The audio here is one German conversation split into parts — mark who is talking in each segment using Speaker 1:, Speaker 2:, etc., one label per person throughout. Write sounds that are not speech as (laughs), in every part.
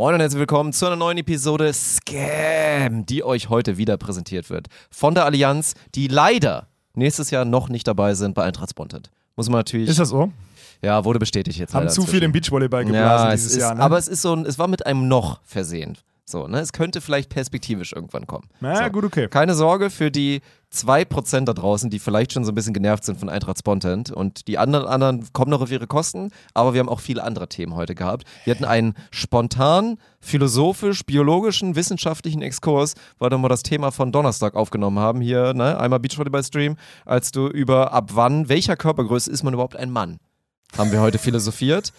Speaker 1: Moin und herzlich willkommen zu einer neuen Episode Scam, die euch heute wieder präsentiert wird. Von der Allianz, die leider nächstes Jahr noch nicht dabei sind bei Eintracht Spontent. Muss man natürlich.
Speaker 2: Ist das so?
Speaker 1: Ja, wurde bestätigt jetzt.
Speaker 2: Haben zu viel im Beachvolleyball geblasen
Speaker 1: ja,
Speaker 2: dieses
Speaker 1: es ist,
Speaker 2: Jahr, ne?
Speaker 1: Aber es ist so ein, es war mit einem noch versehen. So, ne? Es könnte vielleicht perspektivisch irgendwann kommen.
Speaker 2: Na
Speaker 1: so.
Speaker 2: gut, okay.
Speaker 1: Keine Sorge für die 2% da draußen, die vielleicht schon so ein bisschen genervt sind von Eintracht Spontent. Und die anderen, anderen kommen noch auf ihre Kosten, aber wir haben auch viele andere Themen heute gehabt. Wir hatten einen spontan, philosophisch, biologischen, wissenschaftlichen Exkurs, weil wir mal das Thema von Donnerstag aufgenommen haben. Hier, ne? Einmal Beachvolleyball-Stream, als du über ab wann, welcher Körpergröße ist man überhaupt ein Mann? Haben wir heute philosophiert.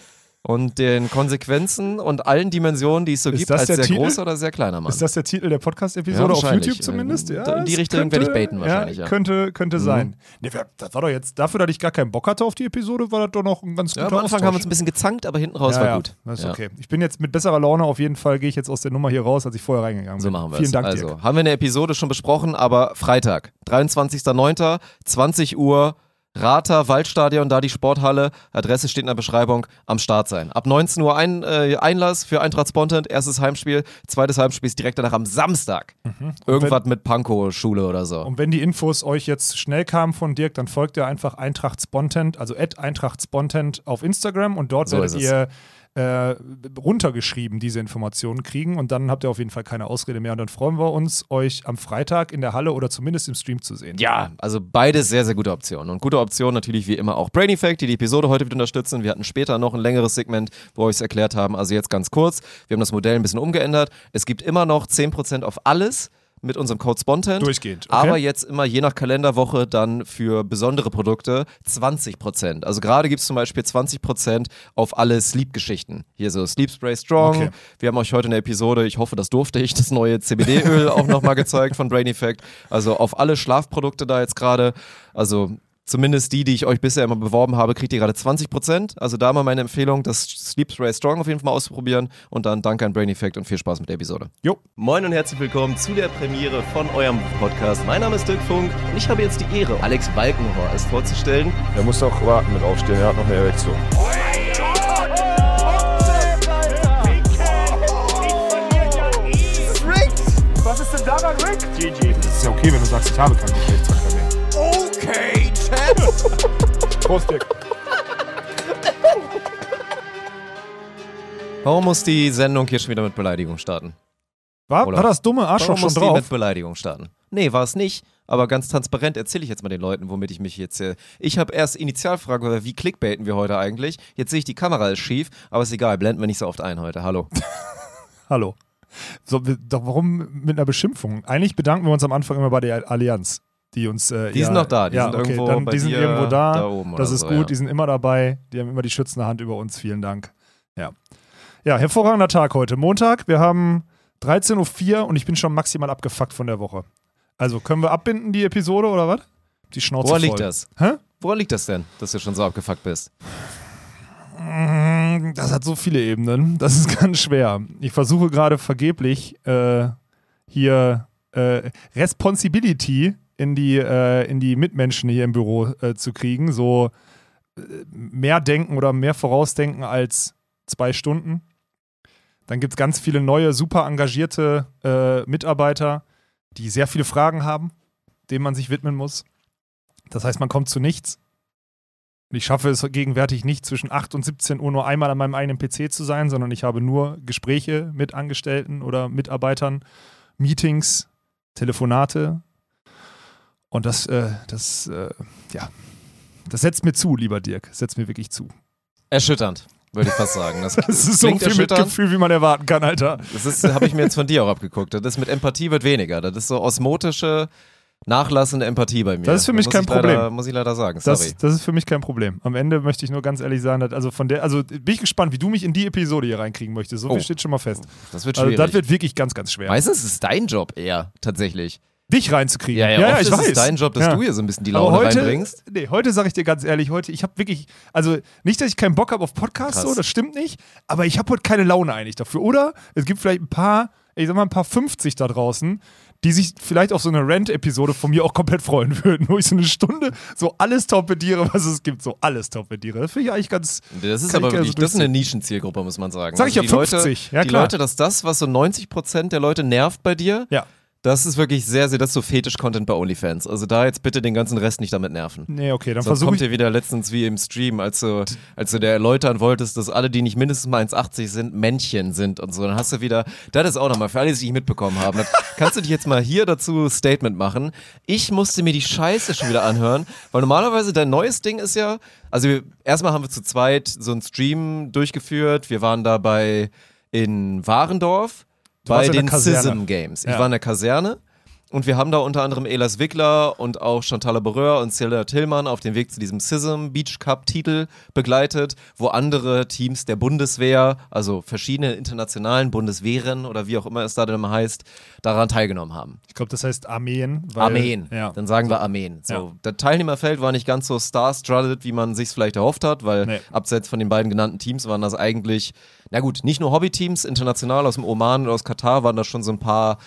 Speaker 1: Und den Konsequenzen und allen Dimensionen, die es so
Speaker 2: Ist
Speaker 1: gibt, als sehr
Speaker 2: Titel?
Speaker 1: großer oder sehr kleiner Mann.
Speaker 2: Ist das der Titel der
Speaker 1: Ja,
Speaker 2: Podcast-Episode auf
Speaker 1: wahrscheinlich.
Speaker 2: YouTube zumindest?
Speaker 1: In-
Speaker 2: Ja,
Speaker 1: in die Richtung werde ich baiten wahrscheinlich, ja.
Speaker 2: Könnte, könnte
Speaker 1: Mhm.
Speaker 2: sein. Nee, das war doch jetzt, dafür, dass ich gar keinen Bock hatte auf die Episode, war das doch noch ein ganz
Speaker 1: Ja,
Speaker 2: guter
Speaker 1: am Anfang
Speaker 2: Austausch.
Speaker 1: haben wir uns ein bisschen gezankt, aber hinten raus
Speaker 2: ja,
Speaker 1: war
Speaker 2: ja,
Speaker 1: gut.
Speaker 2: Das ist
Speaker 1: Ja.
Speaker 2: okay. Ich bin jetzt mit besserer Laune auf jeden Fall, gehe ich jetzt aus der Nummer hier raus, als ich vorher reingegangen bin.
Speaker 1: So machen wir
Speaker 2: Vielen
Speaker 1: es.
Speaker 2: Dank
Speaker 1: also,
Speaker 2: dir.
Speaker 1: haben wir eine Episode schon besprochen, aber Freitag, 23.09., 20 Uhr, Rata, Waldstadion, da die Sporthalle. Adresse steht in der Beschreibung. Am Start sein. Ab 19 Uhr ein, äh, Einlass für Eintracht Spontent. Erstes Heimspiel. Zweites Heimspiel ist direkt danach am Samstag. Irgendwas mit Pankow-Schule oder so.
Speaker 2: Und wenn die Infos euch jetzt schnell kamen von Dirk, dann folgt ihr einfach Eintracht Spontent, also at Eintracht Spontent auf Instagram und dort
Speaker 1: So
Speaker 2: werdet
Speaker 1: ist es.
Speaker 2: Äh, runtergeschrieben diese Informationen kriegen und dann habt ihr auf jeden Fall keine Ausrede mehr und dann freuen wir uns, euch am Freitag in der Halle oder zumindest im Stream zu sehen.
Speaker 1: Ja, also beides sehr, sehr gute Optionen. Und gute Optionen natürlich wie immer auch Brain Effect, die die Episode heute wieder unterstützen. Wir hatten später noch ein längeres Segment, wo wir euch es erklärt haben. Also jetzt ganz kurz. Wir haben das Modell ein bisschen umgeändert. Es gibt immer noch 10% auf alles mit unserem Code Spontent.
Speaker 2: Durchgehend, okay.
Speaker 1: Aber jetzt immer je nach Kalenderwoche dann für besondere Produkte 20%. Also gerade gibt es zum Beispiel 20% auf alle Sleep-Geschichten. Hier so Sleep Spray Strong.
Speaker 2: Okay.
Speaker 1: Wir haben euch heute in der Episode, ich hoffe, das durfte ich, das neue CBD-Öl auch nochmal gezeigt von Brain Effect. Also auf alle Schlafprodukte da jetzt gerade. Also zumindest die, die ich euch bisher immer beworben habe, kriegt ihr gerade 20%. Also da mal meine Empfehlung, das Sleep Spray Strong auf jeden Fall mal auszuprobieren. Und dann danke an Brain Effect und viel Spaß mit der Episode.
Speaker 2: Jo.
Speaker 3: Moin und herzlich willkommen zu der Premiere von eurem Podcast. Mein Name ist Dirk Funk und ich habe jetzt die Ehre, Alex Balkenhorst vorzustellen.
Speaker 4: Er muss noch warten mit aufstehen, er hat noch eine Erektion.
Speaker 2: Was ist denn daran, Rick? GG. Das ist ja okay, wenn du sagst, ich habe keinen Geschlechtsverkehr mehr.
Speaker 5: Okay,
Speaker 2: Prost, Dirk.
Speaker 1: Warum muss die Sendung hier schon wieder mit Beleidigung starten?
Speaker 2: War, war das dumme Arschloch schon
Speaker 1: muss die
Speaker 2: drauf?
Speaker 1: mit Beleidigung starten? Nee, war es nicht. Aber ganz transparent erzähle ich jetzt mal den Leuten, womit ich mich jetzt. Äh ich habe erst Initialfrage, oder wie clickbaiten wir heute eigentlich? Jetzt sehe ich, die Kamera ist schief, aber ist egal, blenden wir nicht so oft ein heute. Hallo. (laughs)
Speaker 2: Hallo. So, doch warum mit einer Beschimpfung? Eigentlich bedanken wir uns am Anfang immer bei der Allianz, die uns. Äh,
Speaker 1: Die
Speaker 2: ja,
Speaker 1: sind noch da, die
Speaker 2: ja,
Speaker 1: sind
Speaker 2: okay,
Speaker 1: irgendwo
Speaker 2: dann, Die sind irgendwo da.
Speaker 1: da oben
Speaker 2: das ist
Speaker 1: so,
Speaker 2: gut,
Speaker 1: ja.
Speaker 2: die sind immer dabei. Die haben immer die schützende Hand über uns. Vielen Dank. Ja. Ja, hervorragender Tag heute. Montag, wir haben 13.04 Uhr und ich bin schon maximal abgefuckt von der Woche. Also können wir abbinden, die Episode oder was? Die Schnauze
Speaker 1: Woran
Speaker 2: voll.
Speaker 1: liegt das?
Speaker 2: Hä?
Speaker 1: Woran liegt das denn, dass du schon so abgefuckt bist?
Speaker 2: Mm, Das hat so viele Ebenen. Das ist (laughs) ganz schwer. Ich versuche gerade vergeblich äh, hier äh, Responsibility in die, äh, in die Mitmenschen hier im Büro äh, zu kriegen. So äh, mehr denken oder mehr vorausdenken als zwei Stunden. Dann gibt es ganz viele neue, super engagierte äh, Mitarbeiter, die sehr viele Fragen haben, denen man sich widmen muss. Das heißt, man kommt zu nichts. Und ich schaffe es gegenwärtig nicht, zwischen 8 und 17 Uhr nur einmal an meinem eigenen PC zu sein, sondern ich habe nur Gespräche mit Angestellten oder Mitarbeitern, Meetings, Telefonate. Und das, äh, das, äh, ja, das setzt mir zu, lieber Dirk. Das setzt mir wirklich zu.
Speaker 1: Erschütternd, würde ich fast sagen. Das, (laughs)
Speaker 2: Das ist so viel. Mitgefühl, wie man erwarten kann, Alter.
Speaker 1: Das ist, habe ich mir jetzt von dir auch abgeguckt. Das mit Empathie wird weniger. Das ist so osmotische, nachlassende Empathie bei mir.
Speaker 2: Das ist für mich kein
Speaker 1: ich leider,
Speaker 2: Problem.
Speaker 1: Muss ich leider sagen. Sorry.
Speaker 2: Das, das ist für mich kein Problem. Am Ende möchte ich nur ganz ehrlich sagen, dass, also von der, also bin ich gespannt, wie du mich in die Episode hier reinkriegen möchtest. So
Speaker 1: Oh.
Speaker 2: viel steht schon mal fest.
Speaker 1: Das wird
Speaker 2: Also
Speaker 1: schwierig.
Speaker 2: das wird wirklich ganz, ganz schwer.
Speaker 1: Meistens ist es dein Job eher, tatsächlich.
Speaker 2: Dich reinzukriegen.
Speaker 1: Ja, ja, oft
Speaker 2: ich
Speaker 1: ist
Speaker 2: weiß.
Speaker 1: es dein Job, dass
Speaker 2: Ja.
Speaker 1: du hier so ein bisschen die Laune
Speaker 2: heute,
Speaker 1: reinbringst.
Speaker 2: nee, heute sage ich dir ganz ehrlich, heute, ich habe wirklich, also nicht, dass ich keinen Bock habe auf Podcasts, so, das stimmt nicht, aber ich habe heute keine Laune eigentlich dafür. Oder es gibt vielleicht ein paar, ich sag mal ein paar 50 da draußen, die sich vielleicht auf so eine Rant-Episode von mir auch komplett freuen (laughs) würden, wo ich so eine Stunde so alles torpediere, was es gibt, so alles torpediere. Das finde ich eigentlich ganz.
Speaker 1: Das ist aber wirklich,
Speaker 2: so
Speaker 1: das ist eine. Nischenzielgruppe, muss man sagen.
Speaker 2: Sag ich ja,
Speaker 1: die Leute,
Speaker 2: 50, ja,
Speaker 1: die
Speaker 2: klar.
Speaker 1: Leute, dass das, was so 90% der Leute nervt bei dir,
Speaker 2: Ja.
Speaker 1: Das ist wirklich sehr, sehr, das ist so Fetisch-Content bei OnlyFans. Also da jetzt bitte den ganzen Rest nicht damit nerven.
Speaker 2: Nee, okay, dann versuche
Speaker 1: kommt
Speaker 2: ich.
Speaker 1: ihr wieder letztens wie im Stream, als du, als du dir erläutern wolltest, dass alle, die nicht mindestens mal 1,80 sind, Männchen sind und so. Dann hast du wieder, das ist auch nochmal, für alle, die es nicht mitbekommen haben, das, (laughs) kannst du dich jetzt mal hier dazu Statement machen. Ich musste mir die Scheiße schon wieder anhören, weil normalerweise dein neues Ding ist ja, also wir, erstmal haben wir zu zweit so einen Stream durchgeführt. Wir waren dabei in Warendorf bei den. Sism Games. Ich
Speaker 2: Ja.
Speaker 1: war in der Kaserne und wir haben da unter anderem Elas Wickler und auch Chantal Berreur und Celia Tillmann auf dem Weg zu diesem SISM Beach Cup Titel begleitet, wo andere Teams der Bundeswehr, also verschiedene internationalen Bundeswehren oder wie auch immer es da immer heißt, daran teilgenommen haben.
Speaker 2: Ich glaube, das heißt Armeen. Weil,
Speaker 1: Armeen.
Speaker 2: Ja.
Speaker 1: Dann sagen wir Armeen. So,
Speaker 2: Ja.
Speaker 1: Das Teilnehmerfeld war nicht ganz so star-studded, wie man sich vielleicht erhofft hat, weil
Speaker 2: Nee.
Speaker 1: abseits von den beiden genannten Teams waren das eigentlich, na gut, nicht nur Hobbyteams, international aus dem Oman und aus Katar waren da schon so ein paar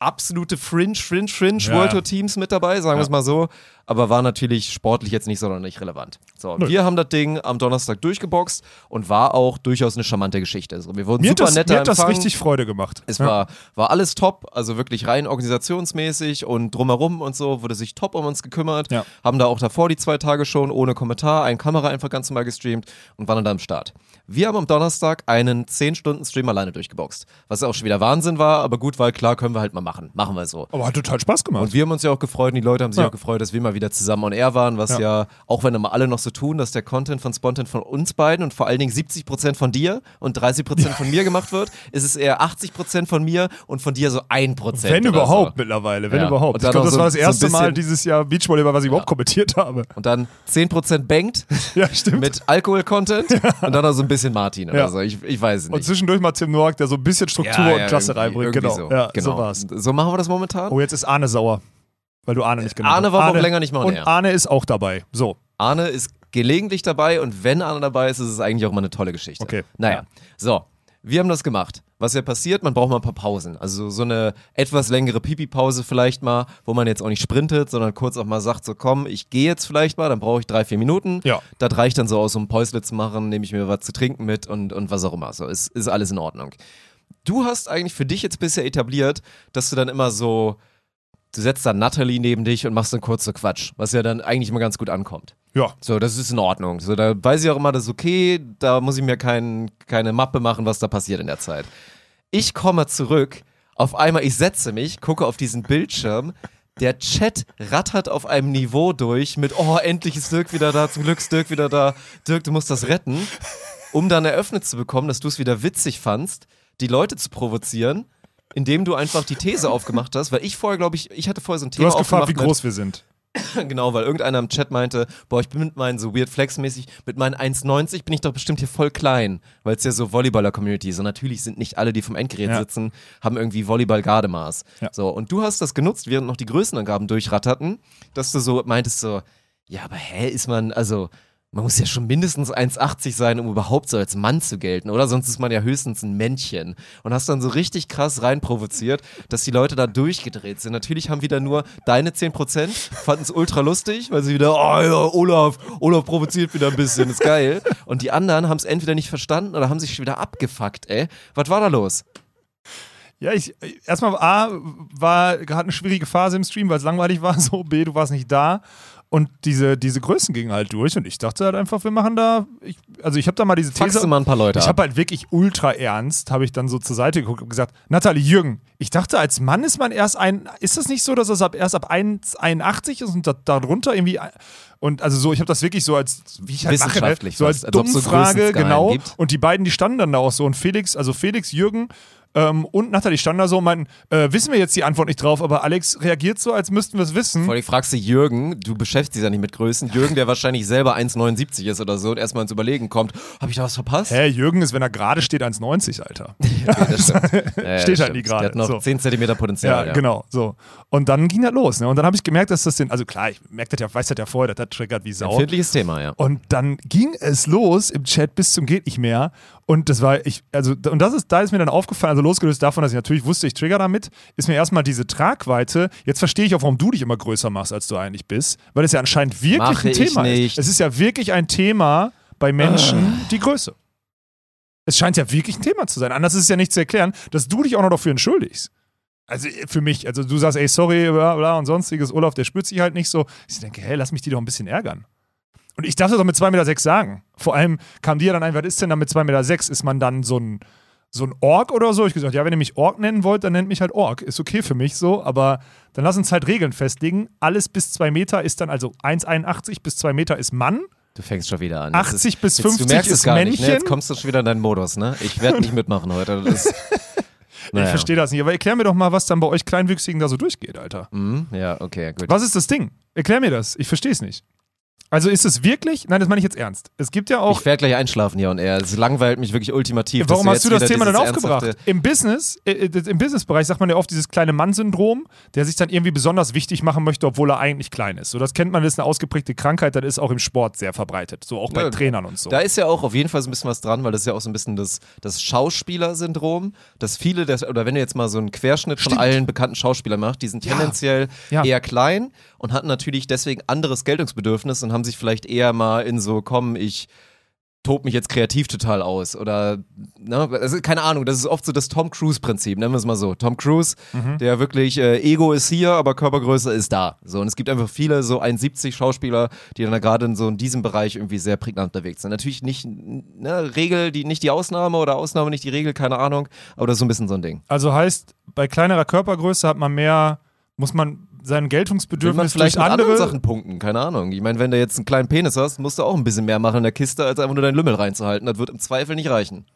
Speaker 1: absolute Fringe, Fringe, Fringe
Speaker 2: Ja.
Speaker 1: World Tour Teams mit dabei, sagen wir es mal so, aber war natürlich sportlich jetzt nicht sonderlich relevant. So,
Speaker 2: Nö.
Speaker 1: wir haben das Ding am Donnerstag durchgeboxt und war auch durchaus eine charmante Geschichte. Also, wir wurden
Speaker 2: Mir
Speaker 1: super
Speaker 2: das,
Speaker 1: netter
Speaker 2: mir hat das
Speaker 1: empfangen.
Speaker 2: richtig Freude gemacht.
Speaker 1: Es
Speaker 2: Ja.
Speaker 1: war, war alles top, also wirklich rein organisationsmäßig und drumherum und so wurde sich top um uns gekümmert.
Speaker 2: Ja.
Speaker 1: Haben da auch davor die zwei Tage schon ohne Kommentar, ein Kamera einfach ganz normal gestreamt und waren dann da am Start. Wir haben am Donnerstag einen 10-Stunden-Stream alleine durchgeboxt. Was auch schon wieder Wahnsinn war, aber gut, weil klar, können wir halt mal machen. Machen wir so.
Speaker 2: Aber hat total Spaß gemacht.
Speaker 1: Und wir haben uns ja auch gefreut und die Leute haben sich
Speaker 2: Ja.
Speaker 1: auch gefreut, dass wir mal wieder zusammen on air waren, was ja.
Speaker 2: Ja.
Speaker 1: auch wenn immer alle noch so tun, dass der Content von Spontan von uns beiden und vor allen Dingen 70% von dir und 30% von mir gemacht wird, (laughs) ist es eher 80% von mir und von dir so 1%.
Speaker 2: wenn
Speaker 1: oder
Speaker 2: überhaupt
Speaker 1: So.
Speaker 2: mittlerweile, wenn überhaupt.
Speaker 1: Und
Speaker 2: Ich glaube, das
Speaker 1: so-
Speaker 2: war das
Speaker 1: so ein
Speaker 2: erste Mal
Speaker 1: bisschen-
Speaker 2: dieses Jahr Beachvolleyball, was ich überhaupt kommentiert habe.
Speaker 1: Und dann 10% bankt (laughs)
Speaker 2: Ja, stimmt.
Speaker 1: mit Alkohol-Content (laughs) und dann noch so ein bisschen Martin oder so. Ich, ich weiß es
Speaker 2: und
Speaker 1: nicht.
Speaker 2: zwischendurch mal Tim Noack, der so ein bisschen Struktur und Klasse reinbringt. Genau.
Speaker 1: So.
Speaker 2: Ja,
Speaker 1: genau.
Speaker 2: so war's.
Speaker 1: So machen wir das momentan.
Speaker 2: Oh, jetzt ist Arne sauer. Weil du Arne nicht genannt
Speaker 1: Arne
Speaker 2: hast.
Speaker 1: war auch länger nicht mal on
Speaker 2: Und
Speaker 1: air.
Speaker 2: Arne ist auch dabei. So.
Speaker 1: Arne ist gelegentlich dabei und wenn Arne dabei ist, ist es eigentlich auch mal eine tolle Geschichte.
Speaker 2: Okay.
Speaker 1: Naja,
Speaker 2: Ja.
Speaker 1: so. Wir haben das gemacht. Was ja passiert, man braucht mal ein paar Pausen. Also so eine etwas längere Pipi-Pause vielleicht mal, wo man jetzt auch nicht sprintet, sondern kurz auch mal sagt, so komm, ich gehe jetzt vielleicht mal, dann brauche ich drei, vier Minuten.
Speaker 2: Ja.
Speaker 1: Das reicht dann so aus, um Päusle zu machen, nehme ich mir was zu trinken mit und, und was auch immer. So, ist, ist alles in Ordnung. Du hast eigentlich für dich jetzt bisher etabliert, dass du dann immer so, du setzt dann Natalie neben dich und machst dann kurz so Quatsch, was ja dann eigentlich immer ganz gut ankommt.
Speaker 2: Ja.
Speaker 1: So, das ist in Ordnung. So, da weiß ich auch immer, das ist okay, da muss ich mir kein, keine Mappe machen, was da passiert in der Zeit. Ich komme zurück, auf einmal, ich setze mich, gucke auf diesen Bildschirm, der Chat rattert auf einem Niveau durch mit, oh, endlich ist Dirk wieder da, zum Glück ist Dirk wieder da, Dirk, du musst das retten, um dann eröffnet zu bekommen, dass du es wieder witzig fandst, die Leute zu provozieren, indem du einfach die These (laughs) aufgemacht hast, weil ich vorher, glaube ich, ich hatte vorher so ein
Speaker 2: Du
Speaker 1: Thema
Speaker 2: hast gefragt, wie
Speaker 1: mit-
Speaker 2: groß wir sind. (laughs)
Speaker 1: Genau, weil irgendeiner im Chat meinte, boah, ich bin mit meinen so Weird Flex mäßig, mit meinen 1,90 bin ich doch bestimmt hier voll klein, weil es ja so Volleyballer-Community ist. Und natürlich sind nicht alle, die vom Endgerät
Speaker 2: Ja.
Speaker 1: sitzen, haben irgendwie Volleyball-Gardemaß.
Speaker 2: Ja.
Speaker 1: So, und du hast das genutzt, während noch die Größenangaben durchratterten, dass du so meintest so, ja, aber hä, ist man, also, man muss ja schon mindestens 1,80 sein, um überhaupt so als Mann zu gelten, oder? Sonst ist man ja höchstens ein Männchen. Und hast dann so richtig krass reinprovoziert, dass die Leute da durchgedreht sind. Natürlich haben wieder nur deine 10%, fanden es ultra lustig, weil sie wieder, oh ja, Olaf, Olaf provoziert wieder ein bisschen, ist geil. Und die anderen haben es entweder nicht verstanden oder haben sich wieder abgefuckt, ey. Was war da los?
Speaker 2: Ja, ich erstmal A war gerade eine schwierige Phase im Stream, weil es langweilig war. (laughs) So B, du warst nicht da und diese diese Größen gingen halt durch und ich dachte halt einfach, wir machen da. Ich, also ich habe da mal diese These.
Speaker 1: du mal ein paar Leute
Speaker 2: Ich
Speaker 1: ab.
Speaker 2: habe halt wirklich ultra ernst, habe ich dann so zur Seite geguckt und gesagt, Nathalie Jürgen, ich dachte, als Mann ist man erst ein, ist das nicht so, dass das ab, erst ab 1,81 ist und da, darunter irgendwie, und also so, ich habe das wirklich so als, wie ich halt mache, ne?
Speaker 1: Wissenschaftlich
Speaker 2: so als
Speaker 1: als so
Speaker 2: Dummfrage,
Speaker 1: Größenskalen
Speaker 2: genau,
Speaker 1: gibt.
Speaker 2: und die beiden, die standen dann da auch so und Felix, also Felix, Jürgen, ähm, und Nathalie standen da so und meinten, äh, wissen wir jetzt die Antwort nicht drauf, aber Alex reagiert so, als müssten wir es wissen.
Speaker 1: Vor allem fragst du Jürgen, du beschäftigst dich ja nicht mit Größen. Jürgen, der wahrscheinlich selber 1,79 ist oder so und erstmal ins Überlegen kommt, habe ich da was verpasst?
Speaker 2: Hä, Jürgen ist, wenn er gerade steht, 1,90, Alter. (laughs)
Speaker 1: Okay. (laughs) Ja, ja,
Speaker 2: Steht
Speaker 1: das
Speaker 2: halt nie gerade,
Speaker 1: Der hat noch
Speaker 2: so.
Speaker 1: 10 cm Potenzial.
Speaker 2: Ja, genau, so. Und dann ging das los, ne? Und dann habe ich gemerkt, dass das den, also klar, ich merke das ja, weiß das ja vorher, das triggert wie Sau.
Speaker 1: Empfindliches Thema, ja.
Speaker 2: Und dann ging es los im Chat bis zum geht nicht mehr. Und das war ich, also und das ist, da ist mir dann aufgefallen, also losgelöst davon, dass ich natürlich wusste, ich trigger damit, ist mir erstmal diese Tragweite. Jetzt verstehe ich auch, warum du dich immer größer machst, als du eigentlich bist, weil es ja anscheinend wirklich
Speaker 1: Mache
Speaker 2: ein Thema ist. Es ist ja wirklich ein Thema bei Menschen, die Größe. Es scheint ja wirklich ein Thema zu sein. Anders ist es ja nicht zu erklären, dass du dich auch noch dafür entschuldigst. Also äh, für mich, also du sagst, ey, sorry, bla bla und sonstiges, Olaf, der spürt sich halt nicht so. Ich denke, hey, lass mich die doch ein bisschen ärgern. Und ich darf das doch mit 2,6 Meter sagen. Vor allem kam dir dann ein, was ist denn da mit 2,6 Meter? Ist man dann so ein, so ein Ork oder so? Ich gesagt, ja, wenn ihr mich Ork nennen wollt, dann nennt mich halt Ork. Ist okay für mich so, aber dann lass uns halt Regeln festlegen. Alles bis 2 Meter ist dann, also 1,81 bis 2 Meter ist Mann.
Speaker 1: Du fängst schon wieder an.
Speaker 2: 80 bis
Speaker 1: jetzt,
Speaker 2: 50
Speaker 1: du merkst
Speaker 2: ist
Speaker 1: es gar Nicht, ne?
Speaker 2: Männchen.
Speaker 1: Jetzt kommst du schon wieder in deinen Modus, ne? Ich werde nicht mitmachen heute. Das, (laughs)
Speaker 2: Ich verstehe das nicht. Aber erklär mir doch mal, was dann bei euch Kleinwüchsigen da so durchgeht, Alter.
Speaker 1: Mhm, ja, okay, gut.
Speaker 2: Was ist das Ding? Erklär mir das. Ich verstehe es nicht. Also ist es wirklich, nein, das meine ich jetzt ernst. Es gibt ja auch
Speaker 1: Ich werde gleich einschlafen hier und er. Es langweilt mich wirklich ultimativ.
Speaker 2: Warum hast du das Thema denn
Speaker 1: dieses
Speaker 2: aufgebracht? Im Business, äh, äh, im Businessbereich sagt man ja oft dieses kleine Mann-Syndrom, der sich dann irgendwie besonders wichtig machen möchte, obwohl er eigentlich klein ist. So, das kennt man, das ist eine ausgeprägte Krankheit, das ist auch im Sport sehr verbreitet. So auch bei
Speaker 1: Ja,
Speaker 2: Trainern und so.
Speaker 1: Da ist ja auch auf jeden Fall so ein bisschen was dran, weil das ist ja auch so ein bisschen das, das Schauspieler-Syndrom, dass viele, der, oder wenn du jetzt mal so einen Querschnitt von
Speaker 2: Stimmt.
Speaker 1: allen bekannten Schauspielern macht, die sind
Speaker 2: Ja.
Speaker 1: tendenziell
Speaker 2: Ja.
Speaker 1: eher klein und hatten natürlich deswegen anderes Geltungsbedürfnis und haben sich vielleicht eher mal in so, komm, ich tob mich jetzt kreativ total aus oder ne, also keine Ahnung, das ist oft so das Tom Cruise Prinzip, nennen wir es mal so. Tom Cruise,
Speaker 2: Mhm.
Speaker 1: der wirklich äh, Ego ist hier, aber Körpergröße ist da. So und es gibt einfach viele so 1,70 Schauspieler, die dann da gerade in so in diesem Bereich irgendwie sehr prägnant unterwegs sind. Natürlich nicht ne, Regel, die nicht die Ausnahme oder Ausnahme nicht die Regel, keine Ahnung, aber das ist so ein bisschen so ein Ding.
Speaker 2: also heißt, bei kleinerer Körpergröße hat man mehr, muss man sein Geltungsbedürfnis
Speaker 1: vielleicht
Speaker 2: durch andere
Speaker 1: anderen Sachen punkten, keine Ahnung. Ich meine, wenn du jetzt einen kleinen Penis hast, musst du auch ein bisschen mehr machen in der Kiste, als einfach nur deinen Lümmel reinzuhalten. Das wird im Zweifel nicht reichen.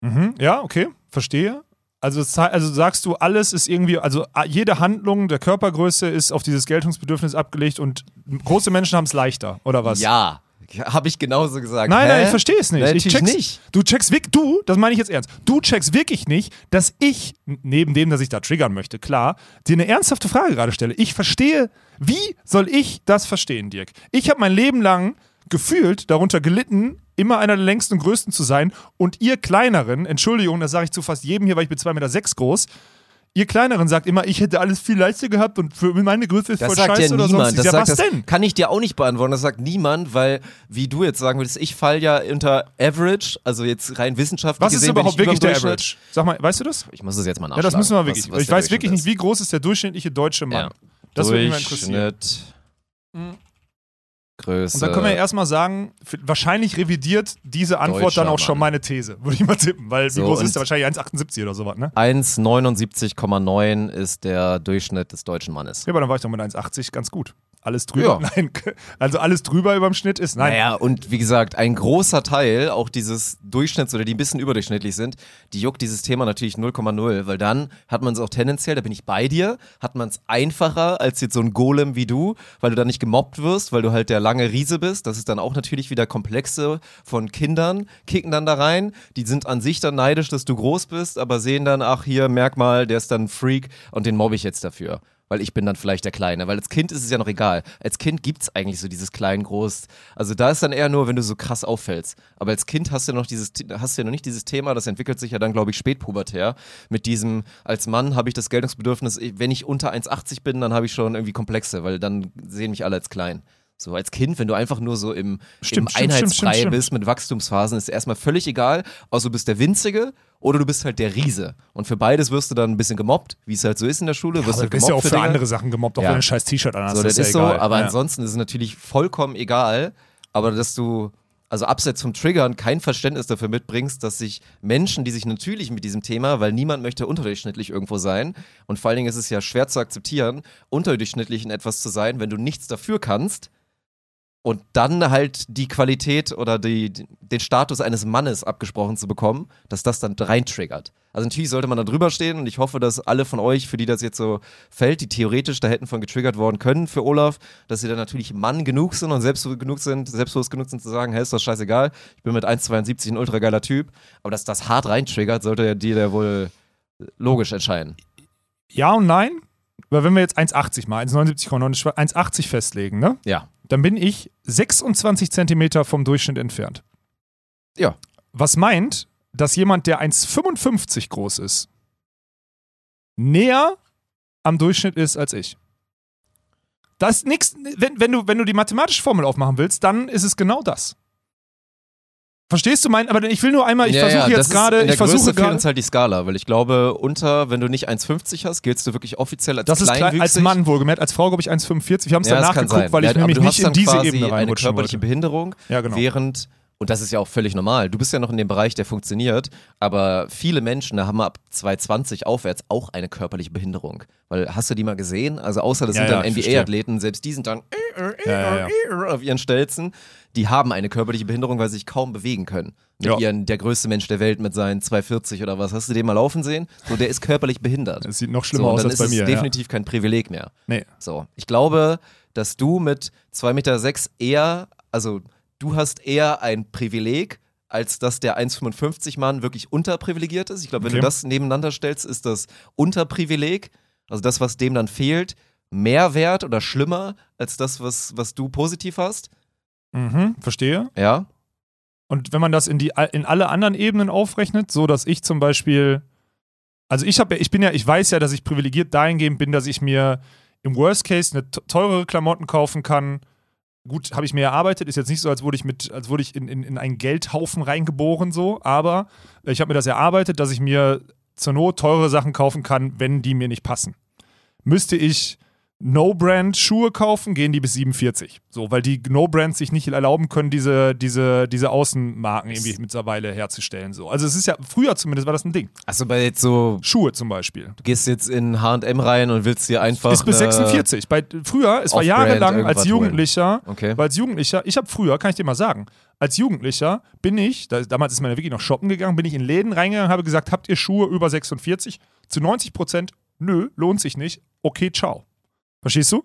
Speaker 2: Mhm, ja, okay, verstehe. Also, also sagst du, alles ist irgendwie, also jede Handlung der Körpergröße ist auf dieses Geltungsbedürfnis abgelegt und große Menschen haben es leichter, oder was?
Speaker 1: Ja, (laughs) habe ich genauso gesagt.
Speaker 2: Nein,
Speaker 1: Hä?
Speaker 2: nein, ich verstehe es nicht.
Speaker 1: Nein,
Speaker 2: ich
Speaker 1: natürlich
Speaker 2: check's,
Speaker 1: nicht.
Speaker 2: Du checkst wirklich, du, das meine ich jetzt ernst, du checkst wirklich nicht, dass ich, neben dem, dass ich da triggern möchte, klar, dir eine ernsthafte Frage gerade stelle. Ich verstehe, wie soll ich das verstehen, Dirk? Ich habe mein Leben lang gefühlt darunter gelitten, immer einer der längsten und größten zu sein und ihr Kleineren, Entschuldigung, das sage ich zu fast jedem hier, weil ich bin 2,6 Meter groß, ihr Kleineren sagt immer, ich hätte alles viel leichter gehabt und für meine Größe ist
Speaker 1: Das
Speaker 2: voll
Speaker 1: sagt
Speaker 2: scheiße
Speaker 1: ja
Speaker 2: oder
Speaker 1: niemand.
Speaker 2: sonst.
Speaker 1: Das
Speaker 2: Ja,
Speaker 1: sagt,
Speaker 2: was
Speaker 1: das
Speaker 2: denn?
Speaker 1: kann ich dir auch nicht beantworten. Das sagt niemand, weil, wie du jetzt sagen würdest, ich fall ja unter Average, also jetzt rein wissenschaftlich
Speaker 2: Was ist
Speaker 1: gesehen, bin
Speaker 2: überhaupt
Speaker 1: ich über
Speaker 2: wirklich der. Average? Sag mal, weißt du das?
Speaker 1: Ich muss das jetzt mal
Speaker 2: Ja,
Speaker 1: nachschlagen.
Speaker 2: das müssen wir
Speaker 1: was-
Speaker 2: wirklich.
Speaker 1: was
Speaker 2: ich
Speaker 1: der
Speaker 2: weiß wirklich
Speaker 1: Durchschnitt
Speaker 2: nicht, wie groß ist der durchschnittliche deutsche Mann.
Speaker 1: Ja.
Speaker 2: Das würde mich mal interessieren.
Speaker 1: Durchschnitt. Größe.
Speaker 2: Und dann können wir erstmal sagen, wahrscheinlich revidiert diese Antwort
Speaker 1: Deutscher
Speaker 2: dann auch schon
Speaker 1: Mann.
Speaker 2: meine These. Würde ich mal tippen. Weil
Speaker 1: So,
Speaker 2: wie groß ist der? Wahrscheinlich 1,78 oder sowas, ne?
Speaker 1: 1,79,9 ist der Durchschnitt des deutschen Mannes.
Speaker 2: Ja, aber dann war ich doch mit 1,80 ganz gut. Alles drüber?
Speaker 1: Ja. (laughs)
Speaker 2: Nein. Also alles drüber über dem Schnitt ist? Nein.
Speaker 1: Naja, und wie gesagt, ein großer Teil auch dieses Durchschnitts oder die ein bisschen überdurchschnittlich sind, die juckt dieses Thema natürlich 0,0, weil dann hat man es auch tendenziell, da bin ich bei dir, hat man es einfacher als jetzt so ein Golem wie du, weil du dann nicht gemobbt wirst, weil du halt der lange Riese bist. Das ist dann auch natürlich wieder Komplexe von Kindern, kicken dann da rein. Die sind an sich dann neidisch, dass du groß bist, aber sehen dann, ach hier, Merkmal, der ist dann ein Freak und den mobbe ich jetzt dafür weil ich bin dann vielleicht der Kleine. Weil als Kind ist es ja noch egal. Als Kind gibt es eigentlich so dieses klein, groß. Also da ist dann eher nur, wenn du so krass auffällst. Aber als Kind hast du noch dieses, hast du ja noch nicht dieses Thema, das entwickelt sich ja dann, glaube ich, spätpubertär. Mit diesem, als Mann habe ich das Geltungsbedürfnis, wenn ich unter 1,80 bin, dann habe ich schon irgendwie Komplexe, weil dann sehen mich alle als klein. So als Kind, wenn du einfach nur so im,
Speaker 2: Stimmt,
Speaker 1: im
Speaker 2: stimmt,
Speaker 1: Einheitsbrei
Speaker 2: stimmt, stimmt,
Speaker 1: bist mit Wachstumsphasen, ist erstmal völlig egal, außer du bist der Winzige oder du bist halt der Riese. Und für beides wirst du dann ein bisschen gemobbt, wie es halt so ist in der Schule. wirst
Speaker 2: aber
Speaker 1: halt
Speaker 2: du bist ja auch für
Speaker 1: Dinge.
Speaker 2: andere Sachen gemobbt, auch
Speaker 1: Ja.
Speaker 2: wenn du ein scheiß T-Shirt anhast.
Speaker 1: So, das,
Speaker 2: ja
Speaker 1: ist so,
Speaker 2: egal.
Speaker 1: aber
Speaker 2: ja.
Speaker 1: ansonsten ist es natürlich vollkommen egal, aber dass du, also abseits vom Triggern, kein Verständnis dafür mitbringst, dass sich Menschen, die sich natürlich mit diesem Thema, weil niemand möchte unterdurchschnittlich irgendwo sein und vor allen Dingen ist es ja schwer zu akzeptieren, unterdurchschnittlich in etwas zu sein, wenn du nichts dafür kannst und dann halt die Qualität oder die, den Status eines Mannes abgesprochen zu bekommen, dass das dann reintriggert. Also natürlich sollte man da drüber stehen und ich hoffe, dass alle von euch, für die das jetzt so fällt, die theoretisch da hätten von getriggert worden können für Olaf, dass sie dann natürlich Mann genug sind und selbst genug sind, selbstbewusst genug sind zu sagen, hey, ist das scheißegal, ich bin mit 1,72 ein ultra geiler Typ, aber dass das hart reintriggert, sollte ja dir ja wohl logisch entscheiden.
Speaker 2: ja und nein. Weil wenn wir jetzt 1,80 mal, 1,79,9, 1,80 festlegen, ne?
Speaker 1: Ja.
Speaker 2: Dann bin ich 26 Zentimeter vom Durchschnitt entfernt.
Speaker 1: Ja.
Speaker 2: Was meint, dass jemand, der 1,55 groß ist, näher am Durchschnitt ist als ich. Das ist nix, wenn, wenn, du, wenn du die mathematische Formel aufmachen willst, dann ist es genau das. Verstehst du mein? Aber ich will nur einmal, ich
Speaker 1: Ja,
Speaker 2: versuche
Speaker 1: ja, das
Speaker 2: jetzt gerade, ich versuche gerade.
Speaker 1: uns halt die Skala, weil ich glaube, unter, wenn du nicht 1,50 hast, giltst du wirklich offiziell als
Speaker 2: Das ist klein, als. Mann wohlgemerkt, als Frau glaube ich 1,45. Wir haben es
Speaker 1: ja,
Speaker 2: dann
Speaker 1: das
Speaker 2: nachgeguckt, weil ich
Speaker 1: ja,
Speaker 2: nämlich nicht in diese Ebene
Speaker 1: eine
Speaker 2: reinrutschen
Speaker 1: körperliche
Speaker 2: wollte.
Speaker 1: Behinderung,
Speaker 2: Ja, genau.
Speaker 1: während und das ist ja auch völlig normal. Du bist ja noch in dem Bereich, der funktioniert, aber viele Menschen haben ab 220 aufwärts auch eine körperliche Behinderung. Weil hast du die mal gesehen? Also außer das
Speaker 2: Ja,
Speaker 1: sind
Speaker 2: ja,
Speaker 1: dann NBA-Athleten, selbst die sind dann
Speaker 2: Ja, ja,
Speaker 1: auf ihren Stelzen. Die haben eine körperliche Behinderung, weil sie sich kaum bewegen können. Mit
Speaker 2: Ja.
Speaker 1: ihren, der größte Mensch der Welt mit seinen 240 oder was. Hast du den mal laufen sehen? So, der ist körperlich behindert.
Speaker 2: Es sieht noch
Speaker 1: So,
Speaker 2: schlimmer
Speaker 1: und
Speaker 2: aus als
Speaker 1: ist
Speaker 2: bei mir.
Speaker 1: es definitiv kein Privileg mehr.
Speaker 2: Nee.
Speaker 1: So, ich glaube, dass du mit 2,6 Meter eher, also du hast eher ein Privileg, als dass der 1,55 Mann wirklich unterprivilegiert ist. Ich glaube, wenn
Speaker 2: Okay.
Speaker 1: du das nebeneinander stellst, ist das Unterprivileg, also das, was dem dann fehlt, mehr wert oder schlimmer als das, was, was du positiv hast.
Speaker 2: Mhm, verstehe.
Speaker 1: Ja.
Speaker 2: Und wenn man das in, die, in alle anderen Ebenen aufrechnet, so dass ich zum Beispiel, also ich habe, ich bin ja, ich weiß ja, dass ich privilegiert dahingehend bin, dass ich mir im Worst Case eine te- teurere Klamotten kaufen kann. Gut, habe ich mir erarbeitet, ist jetzt nicht so, als wurde ich mit, als wurde ich in, in, in einen Geldhaufen reingeboren, so, aber ich habe mir das erarbeitet, dass ich mir zur Not teure Sachen kaufen kann, wenn die mir nicht passen. Müsste ich No-Brand-Schuhe kaufen, gehen die bis 47. So, weil die No-Brands sich nicht erlauben können, diese, diese, diese Außenmarken irgendwie mittlerweile herzustellen. So. Also es ist ja, früher zumindest war das ein Ding.
Speaker 1: Achso, bei jetzt so,
Speaker 2: Schuhe zum Beispiel.
Speaker 1: du gehst jetzt in HM rein und willst dir einfach.
Speaker 2: Ist bis
Speaker 1: eine-
Speaker 2: 46. Bei, früher, es war jahrelang als. Jugendlicher,
Speaker 1: Okay.
Speaker 2: weil als Jugendlicher, ich habe früher, kann ich dir mal sagen, als Jugendlicher bin ich, da, damals ist man ja wirklich noch shoppen gegangen, bin ich in Läden reingegangen, habe gesagt, habt ihr Schuhe über 46? Zu 90 Prozent, nö, lohnt sich nicht. Okay, ciao. Verstehst du?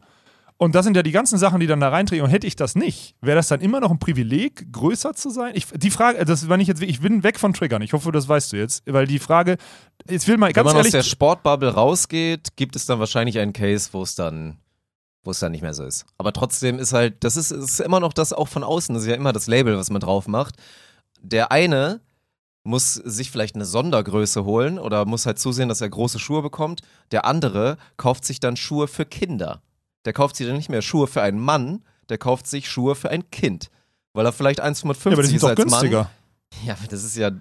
Speaker 2: Und das sind ja die ganzen Sachen, die dann da reintreten. Und hätte ich das nicht, wäre das dann immer noch ein Privileg, größer zu sein? Ich, die Frage, das war nicht jetzt, ich bin weg von Triggern. Ich hoffe, das weißt du jetzt, weil die Frage, jetzt will mal
Speaker 1: Wenn
Speaker 2: ganz
Speaker 1: man
Speaker 2: ehrlich,
Speaker 1: aus der Sportbubble rausgeht, gibt es dann wahrscheinlich einen Case, wo es dann, wo es dann nicht mehr so ist. Aber trotzdem ist halt, das ist, ist immer noch das auch von außen, das ist ja immer das Label, was man drauf macht. Der eine muss sich vielleicht eine Sondergröße holen oder muss halt zusehen, dass er große Schuhe bekommt. Der andere kauft sich dann Schuhe für Kinder. Der kauft sich dann nicht mehr Schuhe für einen Mann, der kauft sich Schuhe für ein Kind. Weil er vielleicht 1,55
Speaker 2: ja, aber die
Speaker 1: ist als
Speaker 2: günstiger.
Speaker 1: Mann. (laughs) Ja, aber das ist ja,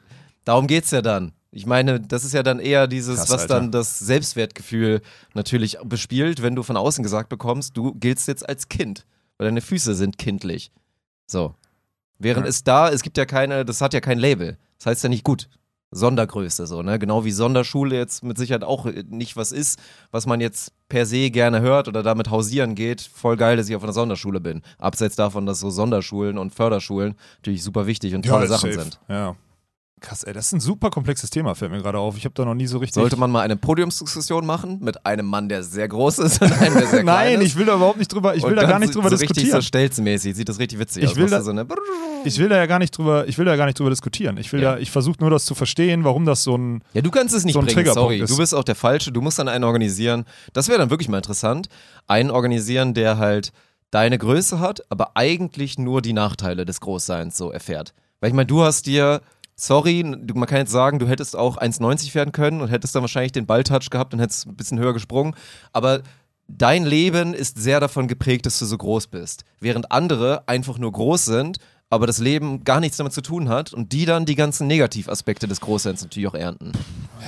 Speaker 1: darum geht's ja dann. Ich meine, das ist ja dann eher dieses,
Speaker 2: Krass,
Speaker 1: was
Speaker 2: Alter.
Speaker 1: dann das Selbstwertgefühl natürlich bespielt, wenn du von außen gesagt bekommst, du giltst jetzt als Kind, weil deine Füße sind kindlich. So. Während
Speaker 2: Ja.
Speaker 1: es da, es gibt ja keine, das hat ja kein Label. Das heißt ja nicht gut. Sondergröße, so, ne? Genau wie Sonderschule jetzt mit Sicherheit auch nicht was ist, was man jetzt per se gerne hört oder damit hausieren geht. Voll geil, dass ich auf einer Sonderschule bin. Abseits davon, dass so Sonderschulen und Förderschulen natürlich super wichtig und tolle Sachen
Speaker 2: safe.
Speaker 1: sind.
Speaker 2: Ja. Krass, ey, das ist ein super komplexes Thema, fällt mir gerade auf. Ich habe da noch nie so richtig.
Speaker 1: Sollte man mal eine Podiumsdiskussion machen mit einem Mann, der sehr groß ist und einem, der sehr (laughs) klein
Speaker 2: Nein, ich will da überhaupt nicht drüber, ich will
Speaker 1: Und
Speaker 2: da gar nicht drüber
Speaker 1: so richtig
Speaker 2: diskutieren.
Speaker 1: so stelzenmäßig, sieht das richtig witzig
Speaker 2: Ich
Speaker 1: aus.
Speaker 2: will da-
Speaker 1: so eine
Speaker 2: Ich will da ja gar nicht drüber, ich will da gar nicht drüber diskutieren. Ich will
Speaker 1: Ja.
Speaker 2: da, ich versuche nur das zu verstehen, warum das so ein.
Speaker 1: Ja, du kannst es nicht
Speaker 2: so
Speaker 1: bringen, sorry.
Speaker 2: ist.
Speaker 1: Du bist auch der Falsche. Du musst dann einen organisieren. Das wäre dann wirklich mal interessant. Einen organisieren, der halt deine Größe hat, aber eigentlich nur die Nachteile des Großseins so erfährt. Weil ich meine, du hast dir, sorry, man kann jetzt sagen, du hättest auch 1,90 werden können und hättest dann wahrscheinlich den Balltouch gehabt und hättest ein bisschen höher gesprungen. Aber dein Leben ist sehr davon geprägt, dass du so groß bist. Während andere einfach nur groß sind, aber das Leben gar nichts damit zu tun hat und die dann die ganzen Negativaspekte des Großseins natürlich auch ernten.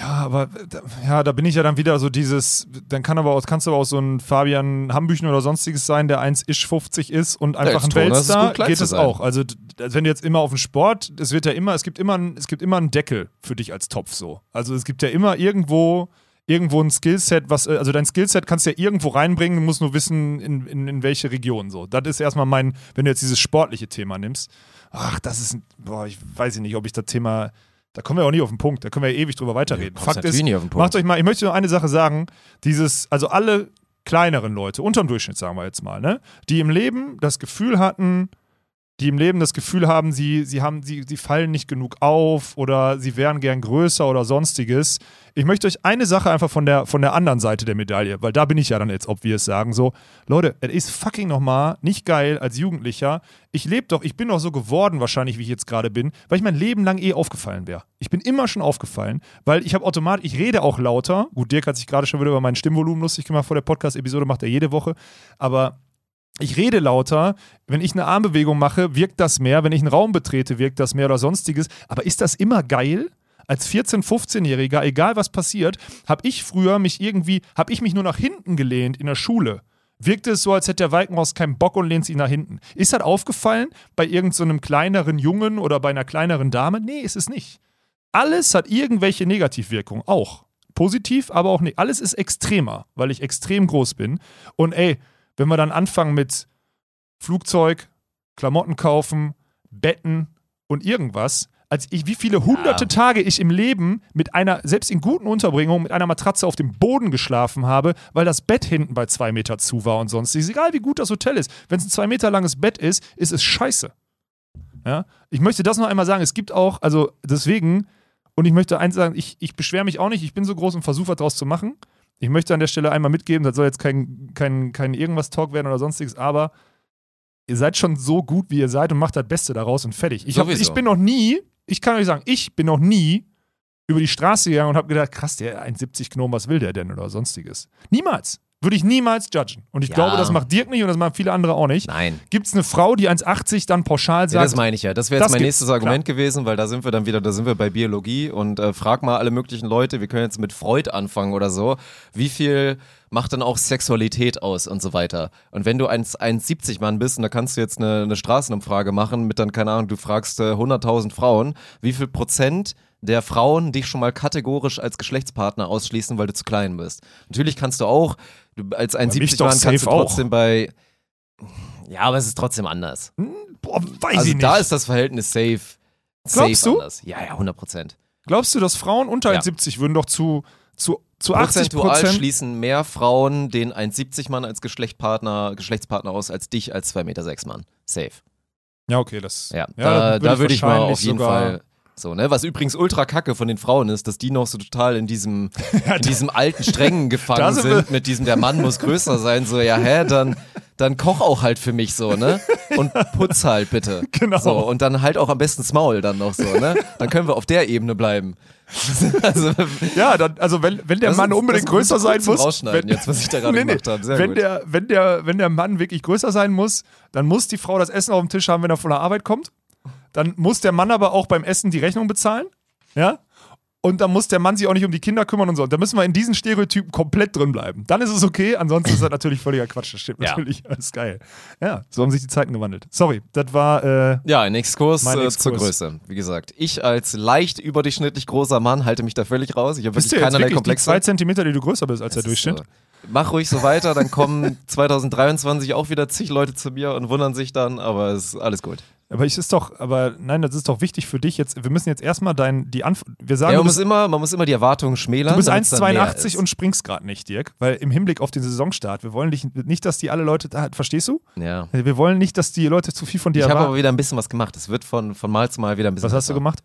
Speaker 2: Ja, aber da, ja, da bin ich ja dann wieder so dieses, dann kann aber auch, kannst du aber auch so ein Fabian Hambüchen oder sonstiges sein, der 1,50 ist und einfach
Speaker 1: als
Speaker 2: ein Weltstar, geht es auch. Also also wenn du jetzt immer auf den Sport, es wird ja immer, es gibt immer, es gibt immer einen Deckel für dich als Topf so. Also es gibt ja immer irgendwo irgendwo ein Skillset, was, äh, also dein Skillset kannst du ja irgendwo reinbringen, du musst nur wissen, in, in, in welche Region so. Das ist erstmal mein, wenn du jetzt dieses sportliche Thema nimmst. Ach, das ist, ein- boah, ich weiß nicht, ob ich das Thema, da kommen wir auch nicht auf den Punkt, da können wir ja ewig drüber weiterreden.
Speaker 1: kommst
Speaker 2: Fakt ist,
Speaker 1: nicht auf den Punkt.
Speaker 2: macht euch mal, ich möchte nur eine Sache sagen, dieses, also alle kleineren Leute, unterm Durchschnitt sagen wir jetzt mal, ne, die im Leben das Gefühl hatten, die im Leben das Gefühl haben, sie, sie, haben sie, sie fallen nicht genug auf oder sie wären gern größer oder sonstiges. Ich möchte euch eine Sache einfach von der, von der anderen Seite der Medaille, weil da bin ich ja dann jetzt, ob wir es sagen, so, Leute, es ist fucking nochmal nicht geil als Jugendlicher. Ich lebe doch, ich bin doch so geworden wahrscheinlich, wie ich jetzt gerade bin, weil ich mein Leben lang eh aufgefallen wäre. Ich bin immer schon aufgefallen, weil ich habe automatisch, ich rede auch lauter. Gut, Dirk hat sich gerade schon wieder über mein Stimmvolumen lustig gemacht vor der Podcast-Episode, macht er jede Woche. Aber ich rede lauter, wenn ich eine Armbewegung mache, wirkt das mehr, wenn ich einen Raum betrete, wirkt das mehr oder sonstiges. Aber ist das immer geil? Als 14-, 15-Jähriger, egal was passiert, habe ich früher mich irgendwie, habe ich mich nur nach hinten gelehnt in der Schule. Wirkte es so, als hätte der Walkenhaus keinen Bock und lehnt sich nach hinten. Ist das aufgefallen bei irgendeinem so kleineren Jungen oder bei einer kleineren Dame? Nee, ist es nicht. Alles hat irgendwelche Negativwirkungen, auch. Positiv, aber auch nicht. Alles ist extremer, weil ich extrem groß bin. Und ey, wenn wir dann anfangen mit Flugzeug, Klamotten kaufen, Betten und irgendwas, als ich, wie viele hunderte Tage ich im Leben mit einer, selbst in guten Unterbringungen, mit einer Matratze auf dem Boden geschlafen habe, weil das Bett hinten bei zwei Meter zu war und sonst. Ist egal, wie gut das Hotel ist. Wenn es ein zwei Meter langes Bett ist, ist es scheiße. Ja? Ich möchte das noch einmal sagen. Es gibt auch, also deswegen, und ich möchte eins sagen, ich, ich beschwere mich auch nicht, ich bin so groß und versuche was draus zu machen. Ich möchte an der Stelle einmal mitgeben, das soll jetzt kein, kein, kein irgendwas-Talk werden oder sonstiges, aber ihr seid schon so gut, wie ihr seid und macht das Beste daraus und fertig. Ich, hab, ich bin noch nie, ich kann euch sagen, ich bin noch nie über die Straße gegangen und habe gedacht, krass, der 1,70 Gnom, was will der denn oder sonstiges. Niemals. Würde ich niemals judgen. Und ich
Speaker 1: Ja.
Speaker 2: glaube, das macht Dirk nicht und das machen viele andere auch nicht.
Speaker 1: Nein.
Speaker 2: Gibt es eine Frau, die 1,80 dann pauschal
Speaker 1: Ja,
Speaker 2: sagt,
Speaker 1: das meine ich ja. Das wäre jetzt
Speaker 2: Das
Speaker 1: mein nächstes Argument gewesen, weil da sind wir dann wieder, da sind wir bei Biologie und äh, frag mal alle möglichen Leute, wir können jetzt mit Freud anfangen oder so, wie viel macht dann auch Sexualität aus und so weiter. Und wenn du 1 1,70 Mann bist und da kannst du jetzt eine, eine Straßenumfrage machen mit dann, keine Ahnung, du fragst äh, 100.000 Frauen, wie viel Prozent der Frauen dich schon mal kategorisch als Geschlechtspartner ausschließen, weil du zu klein bist. Natürlich kannst du auch, du, als
Speaker 2: mich
Speaker 1: 1,70
Speaker 2: doch
Speaker 1: Mann kannst du
Speaker 2: safe auch.
Speaker 1: trotzdem bei, ja, aber es ist trotzdem anders.
Speaker 2: boah, weiß
Speaker 1: Also
Speaker 2: ich nicht.
Speaker 1: da ist das Verhältnis safe.
Speaker 2: Glaubst
Speaker 1: safe
Speaker 2: du?
Speaker 1: anders. Ja, ja, 100 Prozent.
Speaker 2: Glaubst du, dass Frauen unter
Speaker 1: Ja.
Speaker 2: 1,70 würden doch zu, zu, zu 80
Speaker 1: Prozentual
Speaker 2: Prozent
Speaker 1: schließen mehr Frauen den 1,70 Mann als Geschlechtpartner, Geschlechtspartner aus als dich als 2,6 Meter Mann. Safe.
Speaker 2: Ja, okay, das.
Speaker 1: Ja,
Speaker 2: dann
Speaker 1: da, da würde ich mal
Speaker 2: wahrscheinlich
Speaker 1: auf jeden
Speaker 2: sogar-
Speaker 1: Fall so, ne? Was übrigens ultra kacke von den Frauen ist, dass die noch so total in diesem, (laughs) in diesem alten Strängen (laughs)
Speaker 2: Da
Speaker 1: gefangen
Speaker 2: sind
Speaker 1: mit diesem, der Mann muss größer sein, so, ja, hä, dann, dann koch auch halt für mich so, ne? Und putz halt bitte. (laughs)
Speaker 2: Genau.
Speaker 1: So, und dann halt auch am besten das Maul dann noch so, ne? Dann können wir auf der Ebene bleiben. also,
Speaker 2: Ja, dann, also wenn, wenn der Mann
Speaker 1: ist-
Speaker 2: unbedingt größer sein muss.
Speaker 1: Rausschneiden jetzt, was ich da gerade gemacht habe. Sehr
Speaker 2: wenn,
Speaker 1: gut.
Speaker 2: Der, wenn, der, wenn der Mann wirklich größer sein muss, dann muss die Frau das Essen auf dem Tisch haben, wenn er von der Arbeit kommt. Dann muss der Mann aber auch beim Essen die Rechnung bezahlen. Ja? Und dann muss der Mann sich auch nicht um die Kinder kümmern und so. Und da müssen wir in diesen Stereotypen komplett drin bleiben. Dann ist es okay, ansonsten ist das natürlich völliger Quatsch. Das stimmt
Speaker 1: Ja.
Speaker 2: natürlich. (laughs) Ist geil. Ja, so haben sich die Zeiten gewandelt. Sorry, das war. Äh,
Speaker 1: Ja, ein Exkurs, äh, zur Größe. Wie gesagt, ich als leicht überdurchschnittlich großer Mann halte mich da völlig raus. Ich habe wirklich keinerlei
Speaker 2: wirklich die
Speaker 1: Komplexe.
Speaker 2: zwei Zentimeter, die du größer bist als der
Speaker 1: Das ist
Speaker 2: Durchschnitt?
Speaker 1: So. Mach ruhig so weiter, dann kommen (laughs) 2023 auch wieder zig Leute zu mir und wundern sich dann, aber es ist alles gut.
Speaker 2: Aber ich ist doch, aber nein, das ist doch wichtig für dich jetzt. Wir müssen jetzt erstmal dein, die Anf wir sagen,
Speaker 1: Ja, man, muss
Speaker 2: bist,
Speaker 1: immer, man muss immer die Erwartungen schmälern.
Speaker 2: du bist
Speaker 1: damit's dann mehr
Speaker 2: 1,82
Speaker 1: ist.
Speaker 2: und springst gerade nicht, Dirk, weil im Hinblick auf den Saisonstart, wir wollen dich, nicht, dass die alle Leute, da, verstehst du?
Speaker 1: Ja.
Speaker 2: Wir wollen nicht, dass die Leute zu viel von dir
Speaker 1: Ich habe
Speaker 2: erwarten.
Speaker 1: aber wieder ein bisschen was gemacht. Es wird von, von Mal zu Mal wieder ein bisschen
Speaker 2: Was hast du gemacht?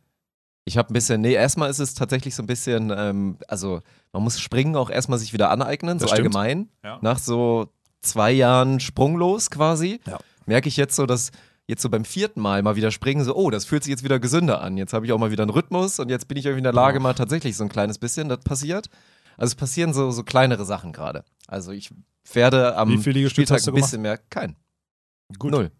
Speaker 1: Ich habe ein bisschen, nee, erstmal ist es tatsächlich so ein bisschen, ähm, also man muss Springen auch erstmal sich wieder aneignen,
Speaker 2: Das
Speaker 1: so
Speaker 2: stimmt.
Speaker 1: allgemein.
Speaker 2: Ja.
Speaker 1: Nach so zwei Jahren sprunglos quasi,
Speaker 2: Ja.
Speaker 1: merke ich jetzt so, dass jetzt so beim vierten Mal mal wieder springen, so, oh, das fühlt sich jetzt wieder gesünder an. Jetzt habe ich auch mal wieder einen Rhythmus und jetzt bin ich irgendwie in der Lage, mal tatsächlich so ein kleines bisschen, das passiert. Also es passieren so, so kleinere Sachen gerade. Also ich werde am
Speaker 2: Wie viele
Speaker 1: Spieltag ein bisschen mehr, kein.
Speaker 2: Gut.
Speaker 1: Null.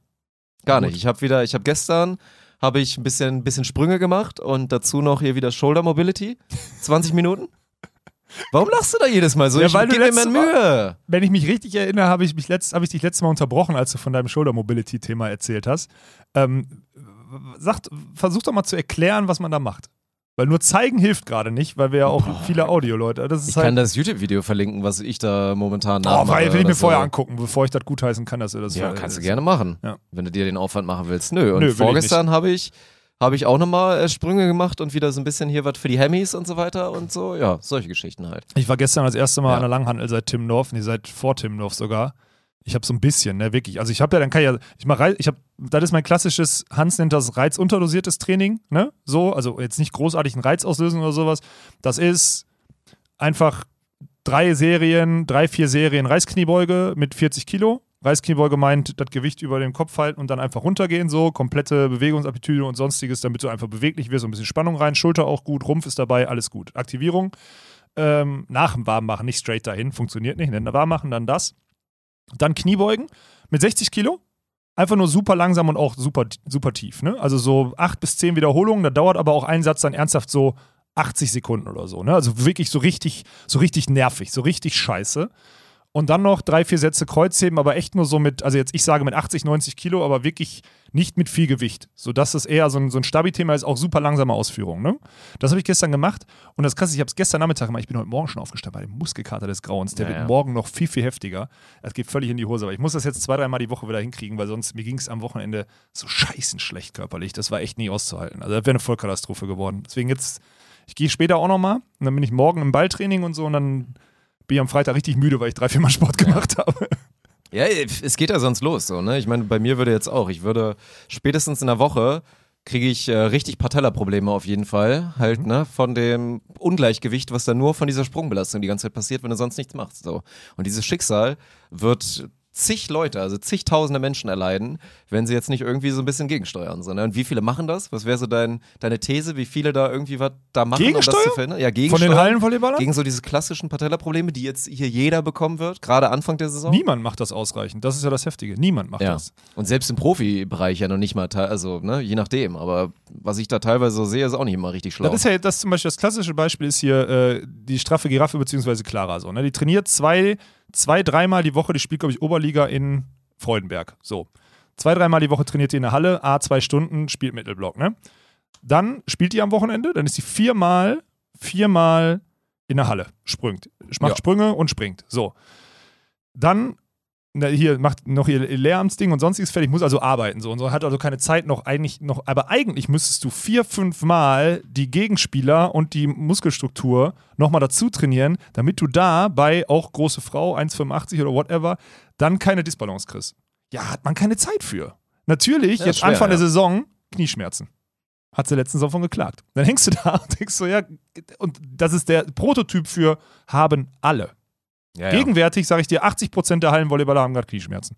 Speaker 1: Gar
Speaker 2: Gut.
Speaker 1: nicht. Ich habe wieder, ich habe gestern habe ich ein bisschen, bisschen Sprünge gemacht und dazu noch hier wieder Shoulder Mobility. (laughs) 20 Minuten. Warum lachst du da jedes Mal so?
Speaker 2: Ja,
Speaker 1: ich
Speaker 2: weil du
Speaker 1: gebe mir mehr Mühe.
Speaker 2: Wenn ich mich richtig erinnere, habe ich, mich letzt, habe ich dich letztes Mal unterbrochen, als du von deinem Shoulder Mobility-Thema erzählt hast. Ähm, sagt, versuch doch mal zu erklären, was man da macht. Weil nur zeigen hilft gerade nicht, weil wir ja auch viele Audioleute.
Speaker 1: Ich
Speaker 2: halt.
Speaker 1: kann das YouTube-Video verlinken, was ich da momentan
Speaker 2: Oh,
Speaker 1: nachmache
Speaker 2: weil will ich mir vorher angucken, bevor ich das gutheißen kann, dass du das
Speaker 1: Ja, kannst du gerne machen,
Speaker 2: Ja.
Speaker 1: wenn du dir den Aufwand machen willst. Nö, und
Speaker 2: Nö,
Speaker 1: vorgestern habe ich, habe ich auch nochmal äh, Sprünge gemacht und wieder so ein bisschen hier was für die Hemmys und so weiter und so. Ja, solche Geschichten halt.
Speaker 2: Ich war gestern das erste Mal
Speaker 1: Ja.
Speaker 2: an der Langhandel seit Timmendorf, nee, seit vor Timmendorf sogar. Ich habe so ein bisschen, ne, wirklich. Also ich habe ja, dann kann ich ja, ich mache, ich habe, das ist mein klassisches, Hans nennt das reizunterdosiertes Training, ne? So, also jetzt nicht großartig einen Reiz auslösen oder sowas. Das ist einfach drei Serien, drei, vier Serien Reißkniebeuge mit 40 Kilo. Reißkniebeuge meint, das Gewicht über den Kopf halten und dann einfach runtergehen, so, komplette Bewegungsamplitude und sonstiges, damit du einfach beweglich wirst, so ein bisschen Spannung rein, Schulter auch gut, Rumpf ist dabei, alles gut. Aktivierung ähm, nach dem Warmmachen, nicht straight dahin, funktioniert nicht, ne? warm machen, dann das. Dann Kniebeugen mit 60 Kilo. Einfach nur super langsam und auch super, super tief. Ne? Also so 8 bis 10 Wiederholungen. Da dauert aber auch ein Satz dann ernsthaft so 80 Sekunden oder so. Ne? Also wirklich so richtig, so richtig nervig, so richtig scheiße. Und dann noch drei, vier Sätze Kreuzheben, aber echt nur so mit, also jetzt ich sage mit 80, 90 Kilo, aber wirklich nicht mit viel Gewicht. Sodass es eher so ein, so ein Stabi-Thema ist, auch super langsame Ausführung. Ne? Das habe ich gestern gemacht und das krasse, ich habe es gestern Nachmittag gemacht, ich bin heute Morgen schon aufgestanden bei dem Muskelkater des Grauens. Der
Speaker 1: Ja,
Speaker 2: wird morgen noch viel, viel heftiger. Das geht völlig in die Hose, aber ich muss das jetzt zwei, dreimal die Woche wieder hinkriegen, weil sonst mir ging es am Wochenende so scheißen schlecht körperlich. Das war echt nie auszuhalten. Also das wäre eine Vollkatastrophe geworden. Deswegen jetzt, ich gehe später auch nochmal und dann bin ich morgen im Balltraining und so und dann bin ich am Freitag richtig müde, weil ich drei, vier Mal Sport gemacht habe.
Speaker 1: Ja, es geht ja sonst los so, ne? Ich meine, bei mir würde jetzt auch, ich würde spätestens in einer Woche kriege ich äh, richtig Patellaprobleme auf jeden Fall, halt, ne, von dem Ungleichgewicht, was da nur von dieser Sprungbelastung die ganze Zeit passiert, wenn du sonst nichts machst, so. Und dieses Schicksal wird zig Leute, also zigtausende Menschen erleiden, wenn sie jetzt nicht irgendwie so ein bisschen gegensteuern. Ne? Und wie viele machen das? Was wäre so dein, deine These, wie viele da irgendwie was da machen, um das
Speaker 2: Gegensteuern?
Speaker 1: zu verhindern? Ja,
Speaker 2: Von
Speaker 1: Gegensteuern.
Speaker 2: den Hallenvolleyballern?
Speaker 1: Gegen so diese klassischen Patellaprobleme, die jetzt hier jeder bekommen wird, gerade Anfang der Saison.
Speaker 2: Niemand macht das ausreichend. Das ist ja das Heftige. Niemand macht
Speaker 1: Ja.
Speaker 2: das.
Speaker 1: Und selbst im Profibereich ja noch nicht mal, also ne, je nachdem. Aber was ich da teilweise so sehe, ist auch nicht immer richtig schlau.
Speaker 2: Das ist ja das zum Beispiel das klassische Beispiel ist hier äh, die straffe Giraffe beziehungsweise Clara so. Ne? Die trainiert zwei, zwei, dreimal die Woche. Die spielt glaube ich Oberliga in Freudenberg. So zwei, dreimal die Woche trainiert die in der Halle. A zwei Stunden spielt Mittelblock. Ne? Dann spielt die am Wochenende. Dann ist sie viermal, viermal in der Halle. Sprüngt, macht
Speaker 1: Ja.
Speaker 2: Sprünge und springt. So. Dann na, hier macht noch ihr Lehramtsding und sonstiges fertig, muss also arbeiten so und so, hat also keine Zeit noch eigentlich noch, aber eigentlich müsstest du vier, fünf Mal die Gegenspieler und die Muskelstruktur nochmal dazu trainieren, damit du da bei auch große Frau, 1,85 oder whatever, dann keine Disbalance kriegst. Ja, hat man keine Zeit für. Natürlich,
Speaker 1: Ja,
Speaker 2: jetzt
Speaker 1: schwer,
Speaker 2: Anfang der
Speaker 1: ja.
Speaker 2: Saison, Knieschmerzen. Hat sie letztens davon geklagt. Dann hängst du da (laughs) und denkst so, ja, und das ist der Prototyp für haben alle.
Speaker 1: Ja.
Speaker 2: Gegenwärtig sage ich dir, 80% der Hallenvolleyballer haben gerade Knieschmerzen.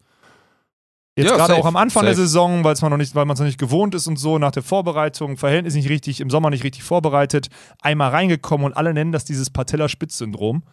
Speaker 2: Jetzt
Speaker 1: Ja,
Speaker 2: gerade auch am Anfang der
Speaker 1: safe.
Speaker 2: Saison, weil es man noch nicht, weil man es noch nicht gewohnt ist und so, nach der Vorbereitung, Verhältnis nicht richtig, im Sommer nicht richtig vorbereitet, einmal reingekommen und alle nennen das dieses Patellaspitz-Syndrom,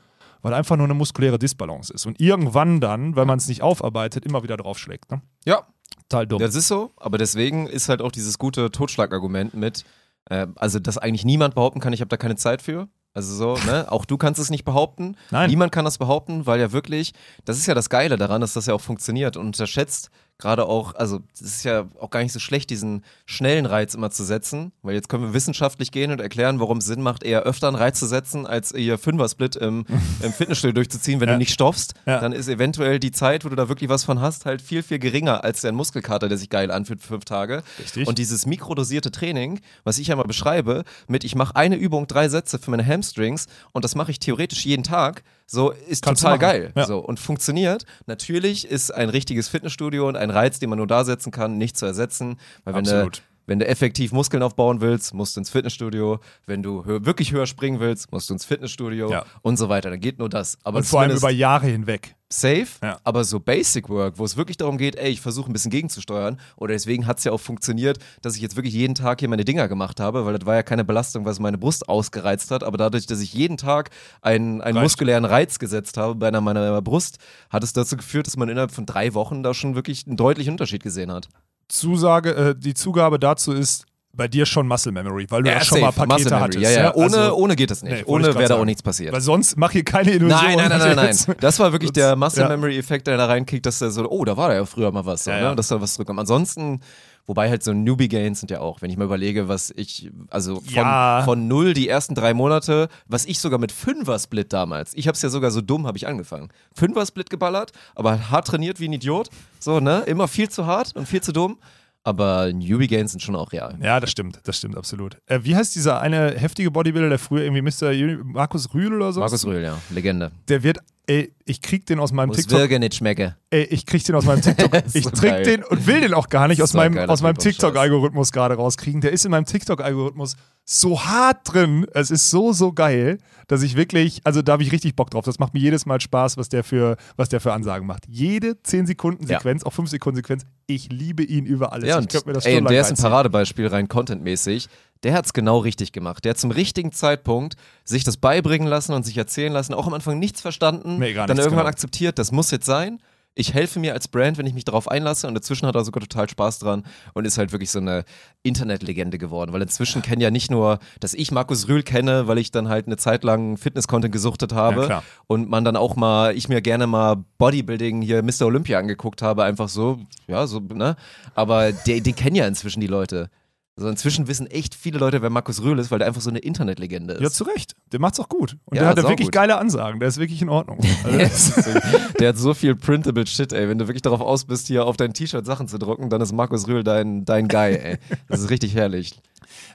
Speaker 2: weil einfach nur eine muskuläre Disbalance ist. Und irgendwann dann, weil man es nicht aufarbeitet, immer wieder draufschlägt. Ne?
Speaker 1: ja,
Speaker 2: Total dumm.
Speaker 1: das ist so. Aber deswegen ist halt auch dieses gute Totschlagargument mit, äh, also dass eigentlich niemand behaupten kann, ich habe da keine Zeit für. Also so, ne? Auch du kannst es nicht behaupten.
Speaker 2: Nein.
Speaker 1: Niemand kann das behaupten, weil ja wirklich, das ist ja das Geile daran, dass das ja auch funktioniert und unterschätzt gerade auch, also es ist ja auch gar nicht so schlecht, diesen schnellen Reiz immer zu setzen, weil jetzt können wir wissenschaftlich gehen und erklären, warum es Sinn macht, eher öfter einen Reiz zu setzen, als ihr Fünfer-Split im, (laughs) im Fitnessstudio durchzuziehen, wenn
Speaker 2: Ja.
Speaker 1: du nicht stoffst,
Speaker 2: Ja.
Speaker 1: dann ist eventuell die Zeit, wo du da wirklich was von hast, halt viel, viel geringer als dein Muskelkater, der sich geil anfühlt für fünf Tage.
Speaker 2: Richtig.
Speaker 1: Und dieses mikrodosierte Training, was ich ja mal beschreibe, mit ich mache eine Übung, drei Sätze für meine Hamstrings und das mache ich theoretisch jeden Tag, so ist
Speaker 2: Kannst du
Speaker 1: total geil.
Speaker 2: Ja.
Speaker 1: So, und funktioniert. Natürlich ist ein richtiges Fitnessstudio und ein Reiz, den man nur da setzen kann, nicht zu ersetzen. Weil wenn du,
Speaker 2: Absolut.
Speaker 1: wenn du effektiv Muskeln aufbauen willst, musst du ins Fitnessstudio. Wenn du hö wirklich höher springen willst, musst du ins Fitnessstudio
Speaker 2: Ja.
Speaker 1: und so weiter. Dann geht nur das. Aber
Speaker 2: und vor allem über Jahre hinweg.
Speaker 1: Safe,
Speaker 2: Ja.
Speaker 1: aber so Basic Work, wo es wirklich darum geht, ey, ich versuche ein bisschen gegenzusteuern oder deswegen hat es ja auch funktioniert, dass ich jetzt wirklich jeden Tag hier meine Dinger gemacht habe, weil das war ja keine Belastung, was meine Brust ausgereizt hat, aber dadurch, dass ich jeden Tag einen, einen
Speaker 2: Reicht.
Speaker 1: muskulären Reiz gesetzt habe bei einer meiner Brust, hat es dazu geführt, dass man innerhalb von drei Wochen da schon wirklich einen deutlichen Unterschied gesehen hat.
Speaker 2: Zusage, äh, die Zugabe dazu ist bei dir schon Muscle Memory, weil du ja, schon mal
Speaker 1: safe.
Speaker 2: Pakete
Speaker 1: Muscle
Speaker 2: hattest.
Speaker 1: Ja, ja.
Speaker 2: ne?
Speaker 1: Ohne,
Speaker 2: Also-
Speaker 1: ohne geht das nicht.
Speaker 2: Nee,
Speaker 1: ohne wäre da auch nichts passiert.
Speaker 2: Weil sonst mach hier keine Illusion.
Speaker 1: Nein, nein, nein, nein, nein. (laughs) Das war wirklich der (laughs) Muscle
Speaker 2: Ja.
Speaker 1: Memory Effekt, der da reinkickt, dass der so, oh, da war da ja früher mal was, so,
Speaker 2: Ja, ja.
Speaker 1: Ne? dass da was zurückkommt. Ansonsten, wobei halt so Newbie Gains sind ja auch, wenn ich mal überlege, was ich, also von,
Speaker 2: Ja.
Speaker 1: von null die ersten drei Monate, was ich sogar mit Fünfer-Split damals, ich hab's ja sogar so dumm, habe ich angefangen. Fünfer-Split geballert, aber hart trainiert wie ein Idiot, so, ne, immer viel zu hart und viel zu dumm. Aber Newbie Gains sind schon auch real.
Speaker 2: Ja, das stimmt, das stimmt absolut. Äh, wie heißt dieser eine heftige Bodybuilder, der früher irgendwie Mr. Markus Rühl oder so?
Speaker 1: Markus Rühl, ja, Legende.
Speaker 2: Der wird Ey, ich krieg den aus meinem
Speaker 1: Muss
Speaker 2: TikTok.
Speaker 1: wirklich nicht schmecken.
Speaker 2: Ey, ich krieg den aus meinem (laughs) TikTok. ich
Speaker 1: so
Speaker 2: trick
Speaker 1: geil.
Speaker 2: den und will den auch gar nicht aus
Speaker 1: So ein
Speaker 2: meinem, aus meinem. TikTok-Algorithmus gerade rauskriegen. Der ist in meinem TikTok-Algorithmus so hart drin. Es ist so, so geil, dass ich wirklich, also da habe ich richtig Bock drauf. Das macht mir jedes Mal Spaß, was der für, was der für Ansagen macht. Jede 10 Sekunden
Speaker 1: Ja.
Speaker 2: Sequenz, auch 5 Sekunden Sequenz, ich liebe ihn über alles.
Speaker 1: Ja,
Speaker 2: ich
Speaker 1: und
Speaker 2: könnte mir das
Speaker 1: ey, und der ist ein. Paradebeispiel rein contentmäßig. Der hat es genau richtig gemacht. Der hat zum richtigen Zeitpunkt sich das beibringen lassen und sich erzählen lassen. Auch am Anfang nichts verstanden.
Speaker 2: Nee,
Speaker 1: dann
Speaker 2: nichts,
Speaker 1: irgendwann
Speaker 2: genau.
Speaker 1: akzeptiert, das muss jetzt sein. Ich helfe mir als Brand, wenn ich mich darauf einlasse. Und inzwischen hat er sogar total Spaß dran und ist halt wirklich so eine Internetlegende geworden. Weil inzwischen kennen ja nicht nur, dass ich Markus Rühl kenne, weil ich dann halt eine Zeit lang Fitness-Content gesuchtet habe.
Speaker 2: Ja,
Speaker 1: und man dann auch mal, ich mir gerne mal Bodybuilding hier Mr. Olympia angeguckt habe, einfach so, ja, so, ne? Aber die, die kennen ja inzwischen die Leute. Also inzwischen wissen echt viele Leute, wer Markus Rühl ist, weil der einfach so eine Internetlegende ist.
Speaker 2: Ja, zu Recht. Der macht's auch gut. Und
Speaker 1: Ja,
Speaker 2: der hat da wirklich
Speaker 1: gut.
Speaker 2: geile Ansagen. Der ist wirklich in Ordnung. (laughs) Also,
Speaker 1: der hat so viel printable Shit, ey. Wenn du wirklich darauf aus bist, hier auf dein T-Shirt Sachen zu drucken, dann ist Markus Rühl dein, dein Guy, ey. Das ist richtig herrlich.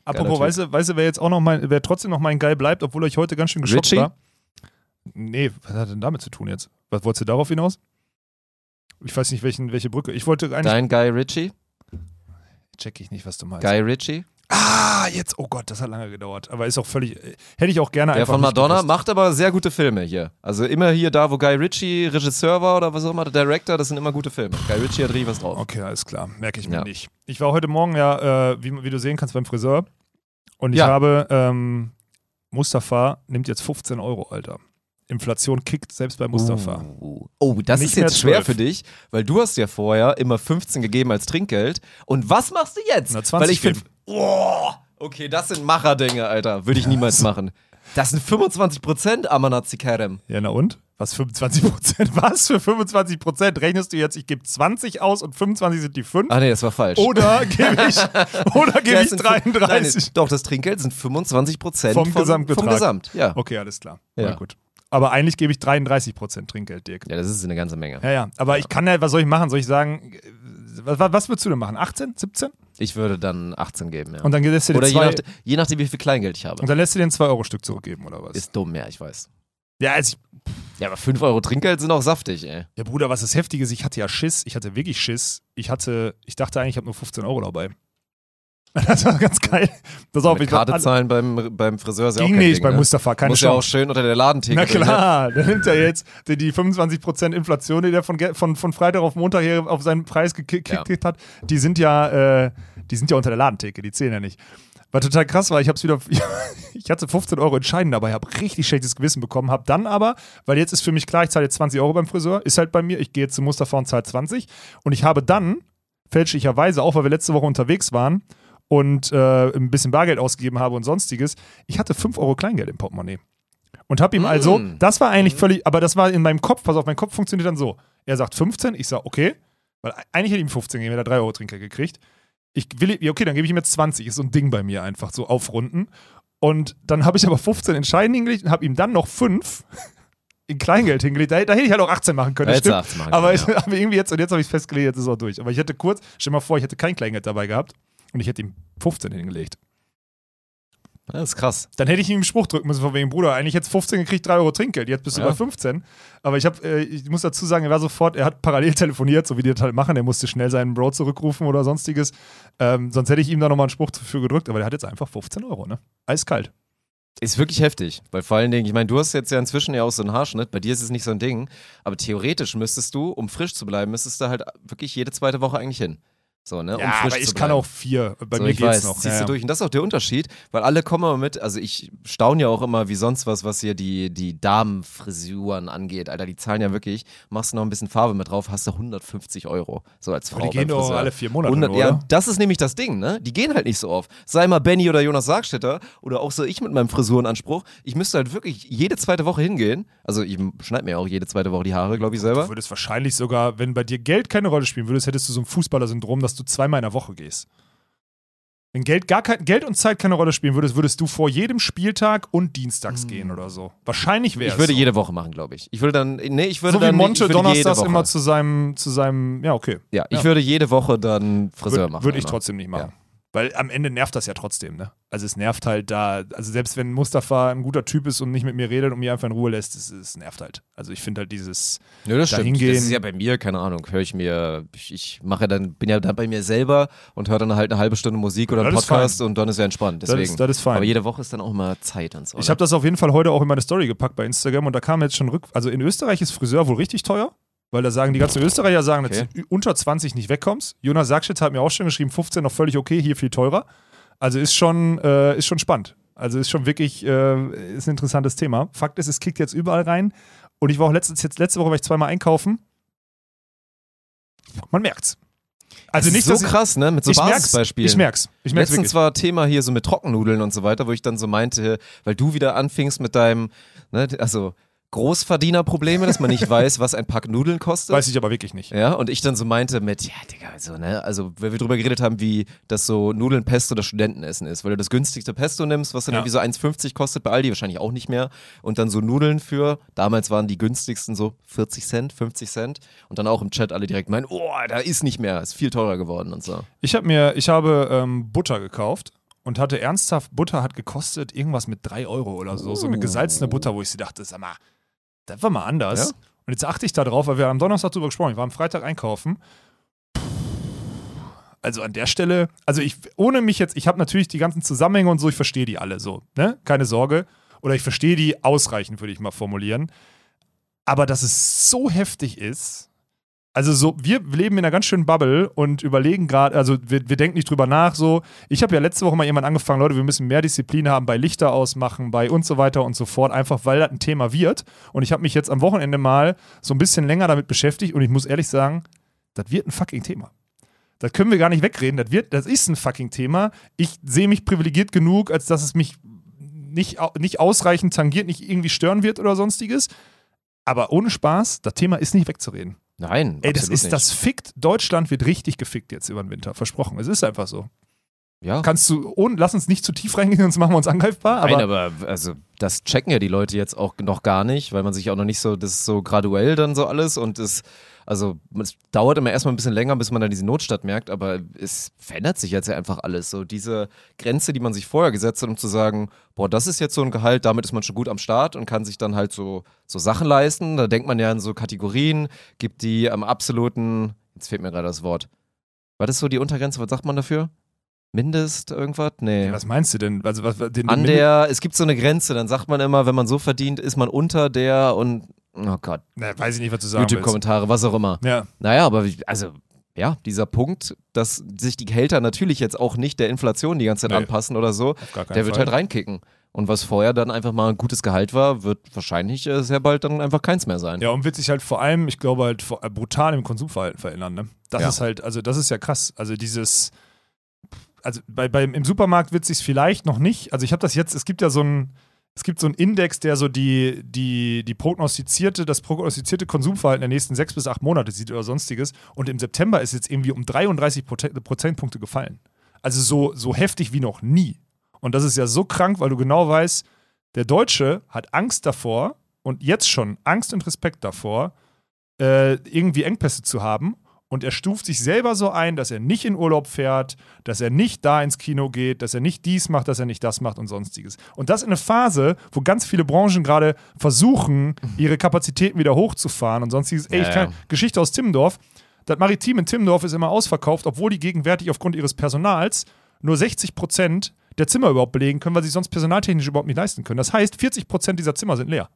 Speaker 2: Apropos, weißt du, weißt du, wer jetzt auch noch mein, wer trotzdem noch mein Geil bleibt, obwohl ich heute ganz schön geschockt
Speaker 1: Richie?
Speaker 2: war? Nee, was hat denn damit zu tun jetzt? Was wolltest du darauf hinaus? Ich weiß nicht, welchen, welche Brücke. Ich wollte eigentlich.
Speaker 1: Dein Guy Ritchie?
Speaker 2: Check ich nicht, was du meinst.
Speaker 1: Guy Ritchie?
Speaker 2: Ah, jetzt, oh Gott, das hat lange gedauert. Aber ist auch völlig. äh, Hätte ich auch gerne
Speaker 1: Der
Speaker 2: einfach.
Speaker 1: von
Speaker 2: nicht
Speaker 1: Madonna macht aber sehr gute Filme hier. Also immer hier da, wo Guy Ritchie Regisseur war oder was auch immer, der Director, das sind immer gute Filme. Guy Ritchie hat richtig was drauf.
Speaker 2: Okay, alles klar. Merke ich mir
Speaker 1: Ja.
Speaker 2: nicht. Ich war heute Morgen ja, äh, wie, wie du sehen kannst, beim Friseur. Und ich
Speaker 1: Ja.
Speaker 2: habe, ähm, Mustafa nimmt jetzt 15 Euro, Alter. Inflation kickt selbst bei Mustafa.
Speaker 1: Uh. Oh, das
Speaker 2: Nicht
Speaker 1: ist jetzt schwer
Speaker 2: 12.
Speaker 1: für dich, weil du hast ja vorher immer 15 gegeben als Trinkgeld. Und was machst du jetzt?
Speaker 2: Na, 20
Speaker 1: weil ich finde, oh, okay, das sind Macherdinge, Alter. Würde ich niemals machen. Das sind 25 Prozent, Amanat Kerem.
Speaker 2: Ja, na und? Was, 25 Prozent? (laughs) Was für 25 Prozent? Rechnest du jetzt, ich gebe 20 aus und 25 sind die 5?
Speaker 1: Ah nee, das war falsch.
Speaker 2: Oder gebe ich, (laughs) oder gebe
Speaker 1: Ja,
Speaker 2: ich
Speaker 1: sind fün-
Speaker 2: 33?
Speaker 1: Nein, doch, das Trinkgeld sind 25 Prozent
Speaker 2: Vom Gesamtbetrag.
Speaker 1: Vom Gesamt, ja.
Speaker 2: Okay, alles klar.
Speaker 1: Ja.
Speaker 2: Na gut. Aber eigentlich gebe ich 33 Prozent Trinkgeld, Dirk.
Speaker 1: Ja, das ist eine ganze Menge.
Speaker 2: Ja, ja. Aber ich kann ja, was soll ich machen? Soll ich sagen, was, was würdest du denn machen? 18? 17?
Speaker 1: Ich würde dann 18 geben, ja.
Speaker 2: Und dann lässt du dir
Speaker 1: Oder je,
Speaker 2: zwei,
Speaker 1: nach, je nachdem, wie viel Kleingeld ich habe.
Speaker 2: und dann lässt du dir ein 2-Euro-Stück zurückgeben, oder was?
Speaker 1: Ist dumm, ja, ich weiß.
Speaker 2: ja, also ich,
Speaker 1: Ja, aber 5 Euro Trinkgeld sind auch saftig, ey.
Speaker 2: ja, Bruder, was das Heftige ist, ich hatte ja Schiss. Ich hatte wirklich Schiss. Ich hatte, ich dachte eigentlich, ich habe nur 15 Euro dabei. (laughs) Das war ganz geil. Pass auf, ich
Speaker 1: Karte zahlen beim, beim Friseur ist ja auch
Speaker 2: Ging
Speaker 1: kein
Speaker 2: nicht
Speaker 1: Ding,
Speaker 2: bei
Speaker 1: ne?
Speaker 2: Mustafa, keine
Speaker 1: Muss ja auch
Speaker 2: Chance.
Speaker 1: schön unter der Ladentheke
Speaker 2: Na
Speaker 1: ne?
Speaker 2: klar, (laughs) der nimmt ja jetzt die, die 25% Inflation, die der von, von, von Freitag auf Montag hier auf seinen Preis gekickt
Speaker 1: Ja.
Speaker 2: hat, die sind ja, äh, die sind ja unter der Ladentheke, die zählen ja nicht. Was total krass war, ich hab's wieder, (laughs) ich hatte 15 Euro entscheiden dabei, habe richtig schlechtes Gewissen bekommen, habe dann aber, weil jetzt ist für mich klar, ich zahle jetzt 20 Euro beim Friseur, ist halt bei mir, ich gehe jetzt zu Mustafa und zahle 20 und ich habe dann, fälschlicherweise, auch weil wir letzte Woche unterwegs waren und äh, ein bisschen Bargeld ausgegeben habe und sonstiges, ich hatte 5 Euro Kleingeld im Portemonnaie. Und habe ihm also,
Speaker 1: Mm.
Speaker 2: das war eigentlich völlig, aber das war in meinem Kopf, pass auf, mein Kopf funktioniert dann so. Er sagt 15, ich sage okay, weil eigentlich hätte ich ihm 15 gegeben, hätte er 3 Euro Trinker gekriegt. Ich will, ja, okay, dann gebe ich ihm jetzt 20, ist so ein Ding bei mir einfach, so aufrunden. Und dann habe ich aber 15 entscheiden hingelegt und habe ihm dann noch 5 (laughs) in Kleingeld hingelegt. Da, da hätte ich halt auch 18 machen können,
Speaker 1: du
Speaker 2: stimmt.
Speaker 1: 18 machen
Speaker 2: aber
Speaker 1: können,
Speaker 2: ich (laughs) habe irgendwie jetzt, und jetzt habe ich es festgelegt, jetzt ist es auch durch. Aber ich hätte kurz, stell dir mal vor, ich hätte kein Kleingeld dabei gehabt und ich hätte ihm 15 hingelegt.
Speaker 1: Das ist krass.
Speaker 2: Dann hätte ich ihm einen Spruch drücken müssen von wegen, Bruder, eigentlich jetzt 15 gekriegt, 3 Euro Trinkgeld, jetzt bist du
Speaker 1: Ja.
Speaker 2: bei 15. Aber ich habe, äh, ich muss dazu sagen, er war sofort, er hat parallel (laughs) telefoniert, so wie die das halt machen, er musste schnell seinen Bro zurückrufen oder sonstiges. Ähm, sonst hätte ich ihm da nochmal einen Spruch für gedrückt, aber der hat jetzt einfach 15 Euro, ne? Eiskalt.
Speaker 1: Ist wirklich heftig, weil vor allen Dingen, ich meine, du hast jetzt ja inzwischen ja auch so einen Haarschnitt, bei dir ist es nicht so ein Ding, aber theoretisch müsstest du, um frisch zu bleiben, müsstest du halt wirklich jede zweite Woche eigentlich hin. So, ne? um
Speaker 2: Ja,
Speaker 1: frisch
Speaker 2: aber ich kann auch vier. Bei
Speaker 1: so,
Speaker 2: mir geht's
Speaker 1: weiß,
Speaker 2: noch.
Speaker 1: ziehst
Speaker 2: Ja,
Speaker 1: du durch. Und das ist auch der Unterschied, weil alle kommen immer mit, also ich staune ja auch immer, wie sonst was, was hier die, die Damenfrisuren angeht. Alter, die zahlen ja wirklich, machst du noch ein bisschen Farbe mit drauf, hast du 150 Euro. So als Frau.
Speaker 2: Aber die gehen doch alle vier Monate
Speaker 1: 100,
Speaker 2: nur,
Speaker 1: ja, das ist nämlich das Ding, ne? Die gehen halt nicht so oft. Sei mal Benny oder Jonas Sargstetter oder auch so ich mit meinem Frisurenanspruch. Ich müsste halt wirklich jede zweite Woche hingehen. Also ich schneide mir auch jede zweite Woche die Haare, glaube ich
Speaker 2: Du
Speaker 1: selber.
Speaker 2: würdest wahrscheinlich sogar, wenn bei dir Geld keine Rolle spielen würdest, hättest du so ein Fußballer-Syndrom, dass du zweimal in der Woche gehst. Wenn Geld, gar kein, Geld und Zeit keine Rolle spielen würdest, würdest du vor jedem Spieltag und dienstags gehen oder so. Wahrscheinlich wäre
Speaker 1: Ich würde
Speaker 2: so.
Speaker 1: jede Woche machen, glaube ich. Ich würde dann, nee, ich würde
Speaker 2: so wie
Speaker 1: dann
Speaker 2: Monte
Speaker 1: ich würde jede
Speaker 2: donnerstags immer zu seinem, zu seinem, ja, okay.
Speaker 1: Ja, ich
Speaker 2: Ja.
Speaker 1: würde jede Woche dann Friseur
Speaker 2: Würde
Speaker 1: machen.
Speaker 2: würd ich
Speaker 1: immer.
Speaker 2: trotzdem nicht machen. Weil am Ende nervt das ja trotzdem, ne? Also es nervt halt da, also selbst wenn Mustafa ein guter Typ ist und nicht mit mir redet und mir einfach in Ruhe lässt, es, es nervt halt. Also ich finde halt dieses
Speaker 1: Ja, das stimmt.
Speaker 2: Dahingehen-
Speaker 1: Das ist ja bei mir, keine Ahnung, höre ich mir, ich, ich mache dann, bin ja dann bei mir selber und höre dann halt eine halbe Stunde Musik oder einen
Speaker 2: das ist
Speaker 1: Podcast und dann ist ja entspannt.
Speaker 2: Das
Speaker 1: Deswegen.
Speaker 2: ist- das ist fein.
Speaker 1: Aber jede Woche ist dann auch mal Zeit und so.
Speaker 2: Ich habe das auf jeden Fall heute auch in meine Story gepackt bei Instagram und da kam jetzt schon rück. Also in Österreich ist Friseur wohl richtig teuer, weil da sagen die ganzen Österreicher sagen, dass
Speaker 1: Okay.
Speaker 2: du unter 20 nicht wegkommst. Jonas Sackschitz hat mir auch schon geschrieben, 15 noch völlig okay, hier viel teurer. Also ist schon, äh, ist schon spannend. Also ist schon wirklich äh, ist ein interessantes Thema. Fakt ist, es kickt jetzt überall rein. Und ich war auch letztens, jetzt letzte Woche war ich zweimal einkaufen. Man merkt's. Also
Speaker 1: Das
Speaker 2: nicht,
Speaker 1: ist so
Speaker 2: dass ich,
Speaker 1: krass, ne? Mit so
Speaker 2: ich merk's,
Speaker 1: Basisbeispielen.
Speaker 2: ich merk's. Ich merk's
Speaker 1: Letztens
Speaker 2: wirklich.
Speaker 1: war Thema hier so mit Trockennudeln und so weiter, wo ich dann so meinte, weil du wieder anfingst mit deinem, ne, also Großverdienerprobleme, dass man nicht (laughs) weiß, was ein Pack Nudeln kostet.
Speaker 2: Weiß ich aber wirklich nicht.
Speaker 1: Ja, und ich dann so meinte mit, ja, Digga, also, ne, also, weil wir drüber geredet haben, wie das so Nudeln Pesto das Studentenessen ist, weil du das günstigste Pesto nimmst, was dann
Speaker 2: Ja.
Speaker 1: irgendwie so 1,50 kostet, bei Aldi wahrscheinlich auch nicht mehr, und dann so Nudeln für, damals waren die günstigsten so 40 Cent, 50 Cent, und dann auch im Chat alle direkt meinen, oh, da ist nicht mehr, ist viel teurer geworden und so.
Speaker 2: Ich habe mir, ich habe ähm, Butter gekauft und hatte ernsthaft, Butter hat gekostet irgendwas mit 3 Euro oder so. So eine gesalzene Butter, wo ich sie dachte, sag mal, das war mal anders.
Speaker 1: Ja?
Speaker 2: Und jetzt achte ich da drauf, weil wir am Donnerstag drüber gesprochen haben. Ich war am Freitag einkaufen. Also an der Stelle, also ich, ohne mich jetzt, ich habe natürlich die ganzen Zusammenhänge und so, ich verstehe die alle so, ne? Keine Sorge. Oder ich verstehe die ausreichend, würde ich mal formulieren. Aber dass es so heftig ist, also so, wir leben in einer ganz schönen Bubble und überlegen gerade, also wir, wir denken nicht drüber nach, so. Ich habe ja letzte Woche mal jemand angefangen, Leute, wir müssen mehr Disziplin haben bei Lichter ausmachen, bei und so weiter und so fort, einfach weil das ein Thema wird. Und ich habe mich jetzt am Wochenende mal so ein bisschen länger damit beschäftigt und ich muss ehrlich sagen, das wird ein fucking Thema. Das können wir gar nicht wegreden. Das, wird, das ist ein fucking Thema. Ich sehe mich privilegiert genug, als dass es mich nicht, nicht ausreichend tangiert, nicht irgendwie stören wird oder sonstiges. Aber ohne Spaß, das Thema ist nicht wegzureden.
Speaker 1: Nein,
Speaker 2: Ey, das ist
Speaker 1: nicht.
Speaker 2: das fickt. Deutschland wird richtig gefickt jetzt über den Winter. Versprochen. Es ist einfach so.
Speaker 1: Ja.
Speaker 2: Kannst du, ohne, lass uns nicht zu tief reingehen, sonst machen wir uns angreifbar. Aber,
Speaker 1: Nein, aber also das checken ja die Leute jetzt auch noch gar nicht, weil man sich auch noch nicht so, das ist so graduell dann so alles und es, also es dauert immer erstmal ein bisschen länger, bis man dann diese Notstadt merkt, aber es verändert sich jetzt ja einfach alles. So diese Grenze, die man sich vorher gesetzt hat, um zu sagen, boah, das ist jetzt so ein Gehalt, damit ist man schon gut am Start und kann sich dann halt so, so Sachen leisten. Da denkt man ja an so Kategorien, gibt die am absoluten, jetzt fehlt mir gerade das Wort. Was ist so die Untergrenze, was sagt man dafür? Mindest irgendwas? Nee.
Speaker 2: was meinst du denn? Also, was, den,
Speaker 1: An der, es gibt so eine Grenze, dann sagt man immer, wenn man so verdient, ist man unter der und, oh Gott,
Speaker 2: Na, weiß ich nicht, was du sagen.
Speaker 1: YouTube-Kommentare, was auch immer.
Speaker 2: Ja.
Speaker 1: Naja, aber also, ja, dieser Punkt, dass sich die Gehälter natürlich jetzt auch nicht der Inflation die ganze Zeit
Speaker 2: Nee.
Speaker 1: anpassen oder so, der wird
Speaker 2: Fall.
Speaker 1: halt reinkicken. Und was vorher dann einfach mal ein gutes Gehalt war, wird wahrscheinlich äh, sehr bald dann einfach keins mehr sein.
Speaker 2: Ja, und wird sich halt vor allem, ich glaube, halt äh, brutal im Konsumverhalten verändern. Ne? Das
Speaker 1: Ja.
Speaker 2: ist halt, also das ist ja krass. Also dieses, also bei, beim, im Supermarkt wird sich vielleicht noch nicht, also ich habe das jetzt, es gibt ja so ein, es gibt so einen Index, der so die, die, die prognostizierte, das prognostizierte Konsumverhalten der nächsten sechs bis acht Monate sieht oder sonstiges. Und im September ist jetzt irgendwie um 33 Prote- Prozentpunkte gefallen. Also so, so heftig wie noch nie. Und das ist ja so krank, weil du genau weißt, der Deutsche hat Angst davor und jetzt schon Angst und Respekt davor, äh, irgendwie Engpässe zu haben. Und er stuft sich selber so ein, dass er nicht in Urlaub fährt, dass er nicht da ins Kino geht, dass er nicht dies macht, dass er nicht das macht und sonstiges. Und das in einer Phase, wo ganz viele Branchen gerade versuchen, ihre Kapazitäten wieder hochzufahren und sonstiges. Ey, ich kann,
Speaker 1: ja.
Speaker 2: Geschichte aus Timmendorf. Das Maritim in Timmendorf ist immer ausverkauft, obwohl die gegenwärtig aufgrund ihres Personals nur 60 Prozent der Zimmer überhaupt belegen können, weil sie sonst personaltechnisch überhaupt nicht leisten können. Das heißt, 40 Prozent dieser Zimmer sind leer.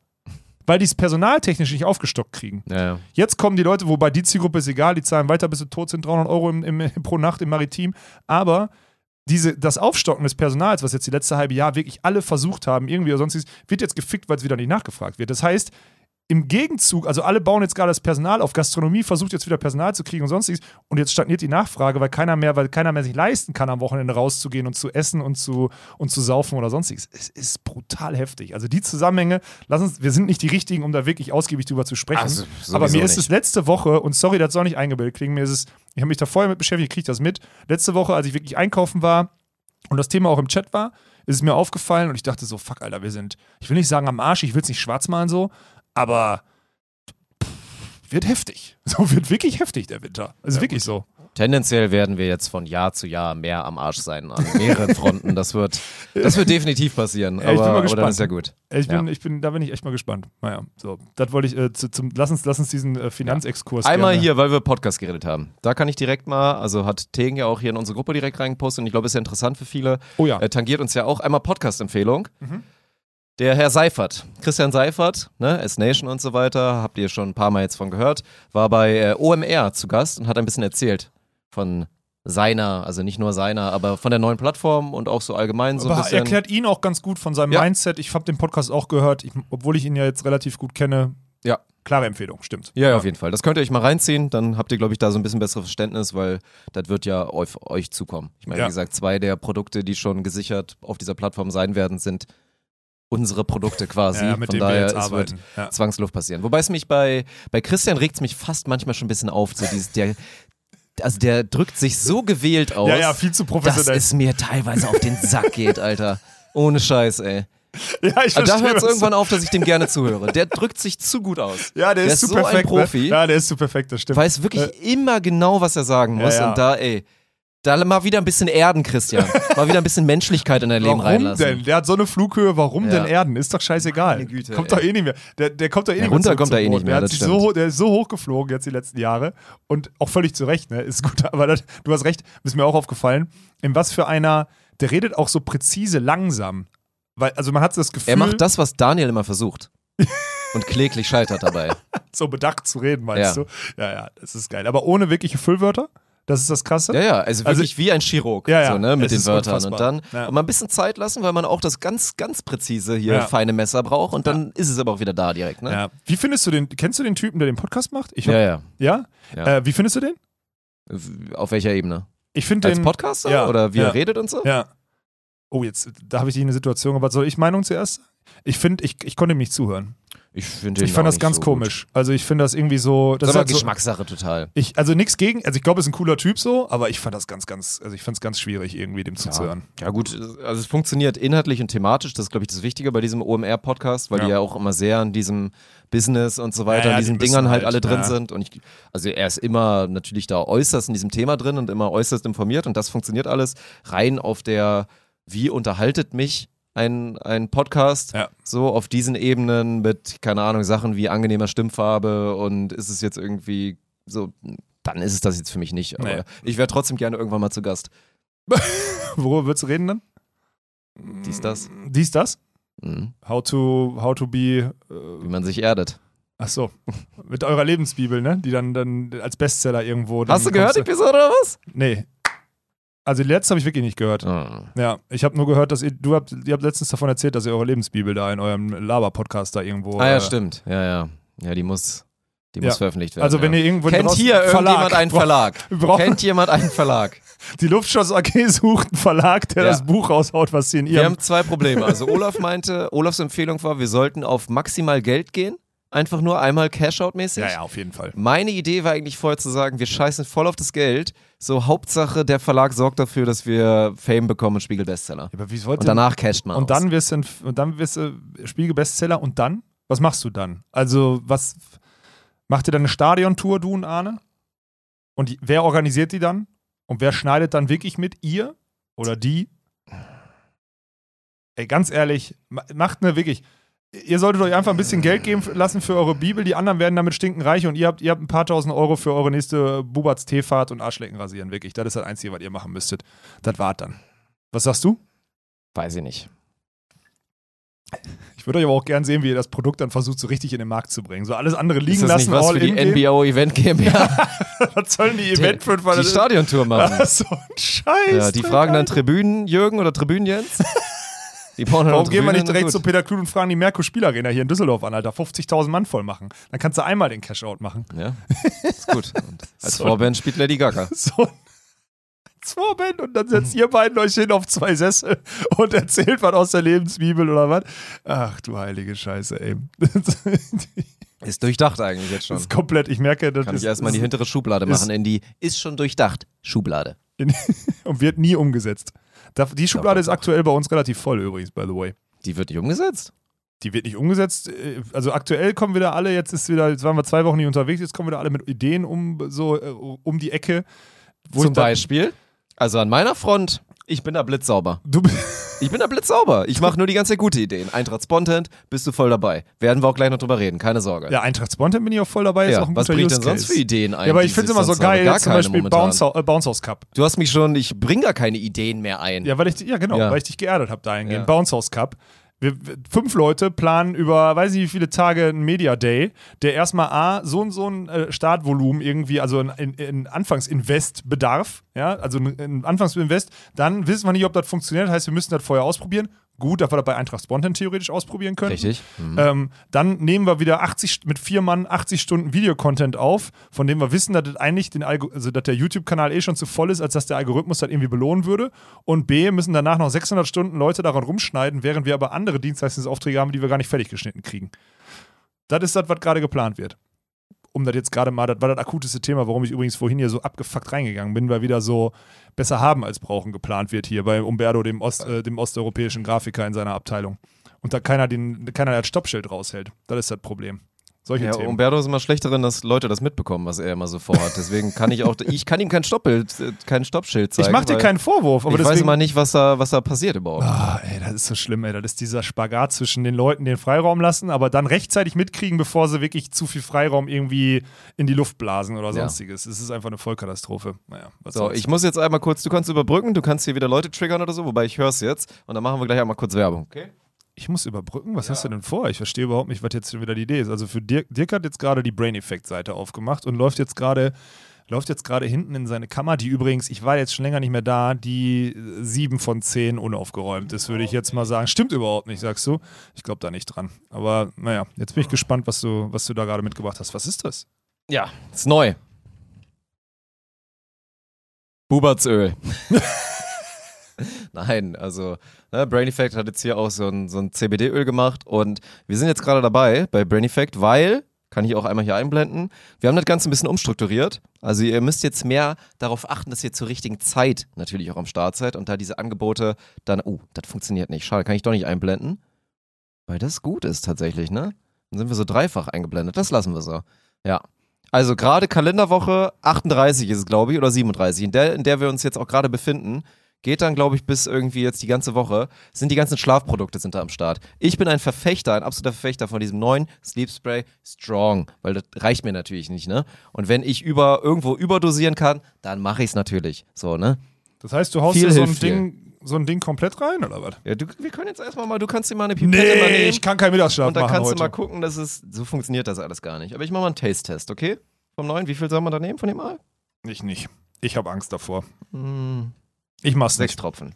Speaker 2: Weil die es personaltechnisch nicht aufgestockt kriegen.
Speaker 1: Ja, ja.
Speaker 2: Jetzt kommen die Leute, wobei die Zielgruppe ist egal, die zahlen weiter, bis sie tot sind, 300 Euro im, im, (laughs) pro Nacht im Maritim. Aber diese, das Aufstocken des Personals, was jetzt die letzte halbe Jahr wirklich alle versucht haben, irgendwie oder sonstiges, wird jetzt gefickt, weil es wieder nicht nachgefragt wird. Das heißt, im Gegenzug, also alle bauen jetzt gerade das Personal auf, Gastronomie versucht jetzt wieder Personal zu kriegen und sonstiges und jetzt stagniert die Nachfrage, weil keiner mehr, weil keiner mehr sich leisten kann, am Wochenende rauszugehen und zu essen und zu, und zu saufen oder sonstiges. Es ist brutal heftig. Also die Zusammenhänge, lass uns, wir sind nicht die richtigen, um da wirklich ausgiebig drüber zu sprechen.
Speaker 1: Also,
Speaker 2: aber mir ist
Speaker 1: nicht.
Speaker 2: es letzte Woche, und sorry, das soll nicht eingebildet klingen, mir ist es, ich habe mich da vorher mit beschäftigt, ich kriege das mit. Letzte Woche, als ich wirklich einkaufen war und das Thema auch im Chat war, ist es mir aufgefallen und ich dachte so, fuck, Alter, wir sind, ich will nicht sagen am Arsch, ich will es nicht schwarz malen so, aber pff, wird heftig. (laughs) So wird wirklich heftig der Winter. Ist wirklich so.
Speaker 1: Tendenziell werden wir jetzt von Jahr zu Jahr mehr am Arsch sein an mehreren Fronten. Das wird, das wird definitiv passieren.
Speaker 2: Ja, ich bin
Speaker 1: aber,
Speaker 2: mal
Speaker 1: aber
Speaker 2: gespannt.
Speaker 1: ist ja gut.
Speaker 2: Ich bin,
Speaker 1: Ja.
Speaker 2: ich bin, da bin ich echt mal gespannt. Naja, so. Das wollte ich, äh, zu, zum, lass uns, lass uns diesen äh, Finanzexkurs
Speaker 1: Einmal
Speaker 2: gerne.
Speaker 1: hier, weil wir Podcast geredet haben. Da kann ich direkt mal, also hat Tegen ja auch hier in unsere Gruppe direkt reingepostet und ich glaube, ist ja interessant für viele.
Speaker 2: Oh ja.
Speaker 1: Er tangiert uns ja auch einmal Podcast-Empfehlung. Der Herr Seifert, Christian Seifert, ne, S-Nation und so weiter, habt ihr schon ein paar Mal jetzt von gehört, war bei äh, OMR zu Gast und hat ein bisschen erzählt von seiner, also nicht nur seiner, aber von der neuen Plattform und auch so allgemein so ein
Speaker 2: Aber
Speaker 1: bisschen.
Speaker 2: erklärt ihn auch ganz gut von seinem
Speaker 1: Ja.
Speaker 2: Mindset. Ich habe den Podcast auch gehört, ich, obwohl ich ihn ja jetzt relativ gut kenne.
Speaker 1: Ja.
Speaker 2: Klare Empfehlung, stimmt.
Speaker 1: Ja, ja, auf jeden Fall. Das könnt ihr euch mal reinziehen, dann habt ihr, glaube ich, da so ein bisschen besseres Verständnis, weil das wird ja auf euch zukommen. Ich meine,
Speaker 2: Ja.
Speaker 1: wie gesagt, zwei der Produkte, die schon gesichert auf dieser Plattform sein werden, sind unsere Produkte quasi.
Speaker 2: Ja, mit
Speaker 1: Von
Speaker 2: dem wir
Speaker 1: daher, es wird.
Speaker 2: Ja.
Speaker 1: Zwangsluft passieren. Wobei es mich bei, bei Christian regt es mich fast manchmal schon ein bisschen auf. So dieses, der, also der drückt sich so gewählt aus,
Speaker 2: ja, ja, viel zu
Speaker 1: dass
Speaker 2: professionell.
Speaker 1: es mir teilweise auf den Sack geht, Alter. Ohne Scheiß, ey.
Speaker 2: ja, ich
Speaker 1: Aber da
Speaker 2: verstehe,
Speaker 1: hört es irgendwann auf, dass ich dem gerne zuhöre. Der drückt sich zu gut aus.
Speaker 2: Ja, der,
Speaker 1: der
Speaker 2: ist
Speaker 1: ist
Speaker 2: zu
Speaker 1: so ein
Speaker 2: perfekt.
Speaker 1: Profi.
Speaker 2: Ne? Ja, der ist zu perfekt, das stimmt.
Speaker 1: Weiß wirklich immer genau, was er sagen muss.
Speaker 2: Ja, ja.
Speaker 1: Und da, ey, da mal wieder ein bisschen erden, Christian. Mal wieder ein bisschen Menschlichkeit in dein Leben
Speaker 2: Warum
Speaker 1: reinlassen.
Speaker 2: denn? Der hat so eine Flughöhe, warum
Speaker 1: Ja.
Speaker 2: denn Erden? Ist doch scheißegal.
Speaker 1: Meine Güte,
Speaker 2: kommt
Speaker 1: ey.
Speaker 2: doch eh nicht mehr. Der, der kommt doch eh
Speaker 1: Ja,
Speaker 2: nicht mehr.
Speaker 1: runter kommt er eh nicht mehr,
Speaker 2: Der, so, hoch- der ist so hochgeflogen jetzt die letzten Jahre und auch völlig zu Recht, ne? Ist gut, (laughs) aber das, du hast recht, ist mir auch aufgefallen, in was für einer, der redet auch so präzise langsam. Weil, also man hat das Gefühl,
Speaker 1: er macht das, was Daniel immer versucht. Und kläglich scheitert dabei. (laughs)
Speaker 2: so bedacht zu reden, meinst
Speaker 1: Ja.
Speaker 2: du? Ja, ja, das ist geil. Aber ohne wirkliche Füllwörter, das ist das Krasse.
Speaker 1: Ja, ja, also
Speaker 2: Also-
Speaker 1: wirklich wie ein Chirurg,
Speaker 2: Ja, ja,
Speaker 1: so, ne, mit
Speaker 2: es
Speaker 1: den Wörtern.
Speaker 2: unfassbar.
Speaker 1: Und dann
Speaker 2: Ja.
Speaker 1: und mal ein bisschen Zeit lassen, weil man auch das ganz, ganz präzise hier
Speaker 2: Ja.
Speaker 1: feine Messer braucht und dann ist es aber auch wieder da direkt, ne?
Speaker 2: Ja. Wie findest du den, kennst du den Typen, der den Podcast macht? Ich hab,
Speaker 1: ja. ja.
Speaker 2: ja?
Speaker 1: Ja.
Speaker 2: Äh, wie findest du den?
Speaker 1: Auf welcher Ebene?
Speaker 2: Ich finde
Speaker 1: Als
Speaker 2: den.
Speaker 1: Podcaster
Speaker 2: ja,
Speaker 1: oder wie er redet und so?
Speaker 2: Ja. Oh, jetzt, da habe ich dich in eine Situation gebracht. Soll ich Meinung zuerst? Ich finde, ich, ich konnte ihm nicht zuhören.
Speaker 1: Ich finde
Speaker 2: Ich fand das ganz komisch. Also ich finde das irgendwie so. Das
Speaker 1: Das ist aber
Speaker 2: halt so,
Speaker 1: Geschmackssache total.
Speaker 2: ich, also nichts gegen, also ich glaube, es ist ein cooler Typ so, aber ich fand das ganz, ganz, also ich fand es ganz schwierig, irgendwie dem zuzuhören.
Speaker 1: Ja gut, also es funktioniert inhaltlich und thematisch, das ist glaube ich das Wichtige bei diesem OMR-Podcast, weil
Speaker 2: Ja.
Speaker 1: die ja auch immer sehr an diesem Business und so weiter,
Speaker 2: Ja, ja,
Speaker 1: an diesen Dingern halt
Speaker 2: halt,
Speaker 1: alle drin
Speaker 2: ja.
Speaker 1: sind und ich, also er ist immer natürlich da äußerst in diesem Thema drin und immer äußerst informiert und das funktioniert alles rein auf der, wie unterhaltet mich ein, ein Podcast,
Speaker 2: Ja.
Speaker 1: so auf diesen Ebenen mit, keine Ahnung, Sachen wie angenehmer Stimmfarbe und ist es jetzt irgendwie so, dann ist es das jetzt für mich nicht, aber
Speaker 2: Nee.
Speaker 1: ich wäre trotzdem gerne irgendwann mal zu Gast. (laughs)
Speaker 2: Worüber würdest du reden dann?
Speaker 1: Dies, das.
Speaker 2: Dies, das?
Speaker 1: Mhm.
Speaker 2: How to, how to be,
Speaker 1: Wie
Speaker 2: äh,
Speaker 1: man sich erdet.
Speaker 2: ach so, mit eurer Lebensbibel, ne? Die dann, dann als Bestseller irgendwo. dann
Speaker 1: Hast du gehört, Episode oder was?
Speaker 2: Nee. Also die letzte habe ich wirklich nicht gehört. Ja, ich habe nur gehört, dass ihr, du habt, ihr habt letztens davon erzählt, dass ihr eure Lebensbibel da in eurem Laber-Podcast da irgendwo.
Speaker 1: Ah ja,
Speaker 2: äh,
Speaker 1: stimmt. Ja, ja. Ja, die muss, die
Speaker 2: Ja.
Speaker 1: muss veröffentlicht werden.
Speaker 2: Also wenn
Speaker 1: ja.
Speaker 2: ihr irgendwo
Speaker 1: Kennt hier irgendjemand einen Verlag? Kennt jemand einen Verlag? (laughs)
Speaker 2: Die Luftschloss AG sucht einen Verlag, der
Speaker 1: Ja.
Speaker 2: das Buch raushaut, was sie in
Speaker 1: Wir
Speaker 2: ihrem.
Speaker 1: haben zwei Probleme. Also Olaf meinte, Olafs Empfehlung war, wir sollten auf maximal Geld gehen. Einfach nur einmal Cashout-mäßig.
Speaker 2: Ja, ja, auf jeden Fall.
Speaker 1: Meine Idee war eigentlich vorher zu sagen, wir scheißen voll auf das Geld. So Hauptsache, der Verlag sorgt dafür, dass wir Fame bekommen und Spiegel Bestseller.
Speaker 2: Aber wie wollt
Speaker 1: Und danach casht man
Speaker 2: und
Speaker 1: aus.
Speaker 2: dann wirst du, und dann wirst du Spiegel-Bestseller und dann? Was machst du dann? Also, was macht ihr dann eine Stadiontour, du und Arne? Und die, wer organisiert die dann? Und wer schneidet dann wirklich mit? Ihr oder die? Ey, ganz ehrlich, ma- macht eine wirklich. Ihr solltet euch einfach ein bisschen Geld geben lassen für eure Bibel. Die anderen werden damit stinken reich und ihr habt, ihr habt ein paar tausend Euro für eure nächste Bubatz Teefahrt und Arschlecken rasieren. Wirklich. Das ist das Einzige, was ihr machen müsstet. Das war's dann. Was sagst du?
Speaker 1: Weiß ich nicht.
Speaker 2: Ich würde euch aber auch gern sehen, wie ihr das Produkt dann versucht, so richtig in den Markt zu bringen. So alles andere liegen
Speaker 1: Ist das
Speaker 2: lassen,
Speaker 1: nicht was für die. NBO Event GmbH? (laughs)
Speaker 2: Was sollen die Event für
Speaker 1: die Stadiontour machen. (laughs)
Speaker 2: so ein Scheiß.
Speaker 1: Ja, die fragen dann Tribünen Jürgen oder Tribünen Jens. (laughs)
Speaker 2: Warum gehen wir nicht direkt zu. Peter Klun und fragen die Merkur Spielarena hier in Düsseldorf an, Alter? 50.000 Mann voll machen. Dann kannst du einmal den Cashout machen.
Speaker 1: Ja, ist gut. (laughs) Und als
Speaker 2: So.
Speaker 1: Vorband spielt Lady Gaga. (laughs)
Speaker 2: So ein Vorband und dann setzt ihr beiden euch hin auf zwei Sessel und erzählt was aus der Lebensbibel oder was. Ach du heilige Scheiße, ey. (laughs)
Speaker 1: Ist durchdacht eigentlich jetzt schon.
Speaker 2: ist komplett, ich merke, das
Speaker 1: Kann
Speaker 2: ist,
Speaker 1: ich erstmal in die hintere Schublade machen, in die ist schon durchdacht Schublade.
Speaker 2: und wird nie umgesetzt. Die Schublade ist aktuell bei uns relativ voll übrigens, by the way.
Speaker 1: Die wird nicht umgesetzt?
Speaker 2: Die wird nicht umgesetzt. Äh, Also aktuell kommen wieder alle, jetzt ist wieder, jetzt waren wir zwei Wochen nicht unterwegs, jetzt kommen wieder alle mit Ideen um so äh, um die Ecke.
Speaker 1: Zum Beispiel, also an meiner Front, ich bin da blitzsauber.
Speaker 2: Du, (laughs)
Speaker 1: Ich bin da blitzsauber. Ich mache nur die ganze Zeit gute Ideen. Eintracht Spontent, bist du voll dabei. Werden wir auch gleich noch drüber reden, keine Sorge.
Speaker 2: ja, Eintracht Spontan bin ich auch voll dabei. ist
Speaker 1: Ja,
Speaker 2: auch ein
Speaker 1: was bringt denn sonst für Ideen ein?
Speaker 2: Ja, aber ich finde es immer so geil,
Speaker 1: gar
Speaker 2: zum Beispiel. Bounce, äh, Bounce House Cup.
Speaker 1: Du hast mich schon, ich bringe gar keine Ideen mehr ein.
Speaker 2: Ja, weil ich, ja genau,
Speaker 1: Ja.
Speaker 2: weil ich dich geerdet habe dahingehend.
Speaker 1: Ja.
Speaker 2: Bounce House Cup. Wir, fünf Leute planen über, weiß nicht wie viele Tage einen Media Day, der erstmal A, so und so ein äh, Startvolumen irgendwie, also ein, ein, ein Anfangsinvest bedarf, ja, also ein Anfangsinvest, dann wissen wir nicht, ob das funktioniert, heißt, wir müssen das vorher ausprobieren. Gut, dass wir das bei Eintracht Spontan theoretisch ausprobieren können.
Speaker 1: Richtig. Mhm.
Speaker 2: Ähm, dann nehmen wir wieder 80 St- mit vier Mann 80 Stunden Videocontent auf, von dem wir wissen, dass das eigentlich den Algo also dass der YouTube-Kanal eh schon zu voll ist, als dass der Algorithmus das irgendwie belohnen würde. Und B müssen danach noch 600 Stunden Leute daran rumschneiden, während wir aber andere Dienstleistungsaufträge haben, die wir gar nicht fertig geschnitten kriegen. Das ist das, was gerade geplant wird. Um das jetzt gerade mal, das war das akuteste Thema, warum ich übrigens vorhin hier so abgefuckt reingegangen bin, weil wieder so besser haben als brauchen geplant wird hier bei Umberto, dem, Ost, äh, dem osteuropäischen Grafiker in seiner Abteilung. Und da keiner, den, keiner das Stoppschild raushält. Das ist das Problem. Solche
Speaker 1: Ja,
Speaker 2: Themen.
Speaker 1: Umberto ist immer schlecht darin, dass Leute das mitbekommen, was er immer so vorhat. Deswegen kann ich auch, (laughs) ich kann ihm kein Stoppbild, kein Stoppschild zeigen.
Speaker 2: ich mach dir keinen Vorwurf, aber
Speaker 1: ich weiß
Speaker 2: deswegen.
Speaker 1: immer nicht, was da, was da passiert überhaupt.
Speaker 2: Ah, ey, das ist so schlimm, ey. Das ist dieser Spagat zwischen den Leuten, den Freiraum lassen, aber dann rechtzeitig mitkriegen, bevor sie wirklich zu viel Freiraum irgendwie in die Luft blasen oder
Speaker 1: Ja.
Speaker 2: sonstiges. Es ist einfach eine Vollkatastrophe. Naja, was
Speaker 1: So,
Speaker 2: soll's.
Speaker 1: ich muss jetzt einmal kurz, du kannst überbrücken, du kannst hier wieder Leute triggern oder so, wobei ich hör's jetzt und dann machen wir gleich einmal kurz Werbung. Okay?
Speaker 2: Ich muss überbrücken? Was hast du denn vor? Ich verstehe überhaupt nicht, was jetzt schon wieder die Idee ist. Also für Dirk, Dirk hat jetzt gerade die Brain Effect Seite aufgemacht und läuft jetzt gerade läuft jetzt gerade hinten in seine Kammer, die übrigens, ich war jetzt schon länger nicht mehr da, die sieben von zehn unaufgeräumt ist, würde ich jetzt mal sagen. Stimmt überhaupt nicht, sagst du? Ich glaube da nicht dran. Aber naja, jetzt bin ich gespannt, was du, was du da gerade mitgebracht hast. Was ist das?
Speaker 1: Ja, ist neu. Bubertsöl. (laughs) (laughs) Nein, also ne, Brain Effect hat jetzt hier auch so ein, so ein CBD-Öl gemacht und wir sind jetzt gerade dabei bei Brain Effect, weil, kann ich auch einmal hier einblenden, wir haben das Ganze ein bisschen umstrukturiert. Also ihr müsst jetzt mehr darauf achten, dass ihr zur richtigen Zeit natürlich auch am Start seid und da diese Angebote dann, oh, das funktioniert nicht, schade, kann ich doch nicht einblenden, weil das gut ist tatsächlich, ne? Dann sind wir so dreifach eingeblendet, das lassen wir so. Ja. Also gerade Kalenderwoche 38 ist es, glaube ich, oder 37, in der, in der wir uns jetzt auch gerade befinden. Geht dann, glaube ich, bis irgendwie jetzt die ganze Woche. Sind die ganzen Schlafprodukte sind da am Start. Ich bin ein Verfechter, ein absoluter Verfechter von diesem neuen Sleep Spray Strong, weil das reicht mir natürlich nicht, ne? Und wenn ich über irgendwo überdosieren kann, dann mache ich es natürlich. So, ne?
Speaker 2: Das heißt, du haust dir so ein. Ding, so ein Ding komplett rein, oder was?
Speaker 1: Ja, du, wir können jetzt erstmal mal, du kannst dir mal eine Pipette mal
Speaker 2: Nee,
Speaker 1: nehmen.
Speaker 2: ich kann keinen Mittagsschlaf
Speaker 1: und dann
Speaker 2: machen
Speaker 1: kannst
Speaker 2: heute.
Speaker 1: du mal gucken, dass es, so funktioniert das alles gar nicht. Aber ich mache mal einen Taste-Test, okay? Vom neuen, wie viel soll man da nehmen von dem Mal?
Speaker 2: ich nicht. Ich habe Angst davor.
Speaker 1: Hm,
Speaker 2: Ich mach's
Speaker 1: sechs
Speaker 2: nicht.
Speaker 1: Tropfen.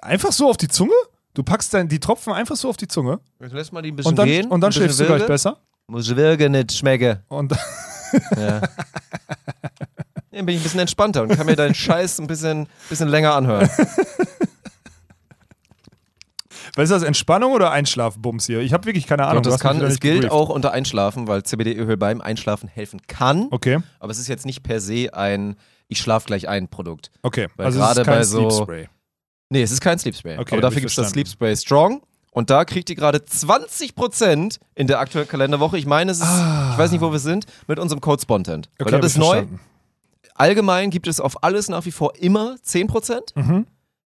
Speaker 2: Einfach so auf die Zunge? Du packst dann die Tropfen einfach so auf die Zunge
Speaker 1: Jetzt lässt mal die ein bisschen
Speaker 2: und dann,
Speaker 1: gehen.
Speaker 2: und dann schläfst du gleich besser.
Speaker 1: Muss wirken, nicht schmecken.
Speaker 2: Und
Speaker 1: Ja. (laughs) Dann bin ich ein bisschen entspannter und kann mir deinen Scheiß ein bisschen, bisschen länger anhören.
Speaker 2: was ist das, Entspannung oder Einschlafbums hier? Ich habe wirklich keine Ahnung. Du
Speaker 1: das kann, es gilt
Speaker 2: gebrieft.
Speaker 1: auch unter Einschlafen, weil CBD-Öl beim Einschlafen helfen kann.
Speaker 2: Okay,
Speaker 1: Aber es ist jetzt nicht per se ein Ich schlaf gleich ein Produkt.
Speaker 2: okay.
Speaker 1: Weil
Speaker 2: also es
Speaker 1: gerade
Speaker 2: ist kein
Speaker 1: bei so-
Speaker 2: Sleep Spray.
Speaker 1: Nee, es ist kein Sleep Spray.
Speaker 2: Okay,
Speaker 1: aber dafür gibt es das. Sleep Spray Strong. Und da kriegt ihr gerade 20% in der aktuellen Kalenderwoche. Ich meine, es ist,
Speaker 2: Ah.
Speaker 1: ich weiß nicht, wo wir sind, mit unserem Code Spontent.
Speaker 2: Okay,
Speaker 1: das ist neu.
Speaker 2: verstanden.
Speaker 1: Allgemein gibt es auf alles nach wie vor immer 10%.
Speaker 2: Mhm.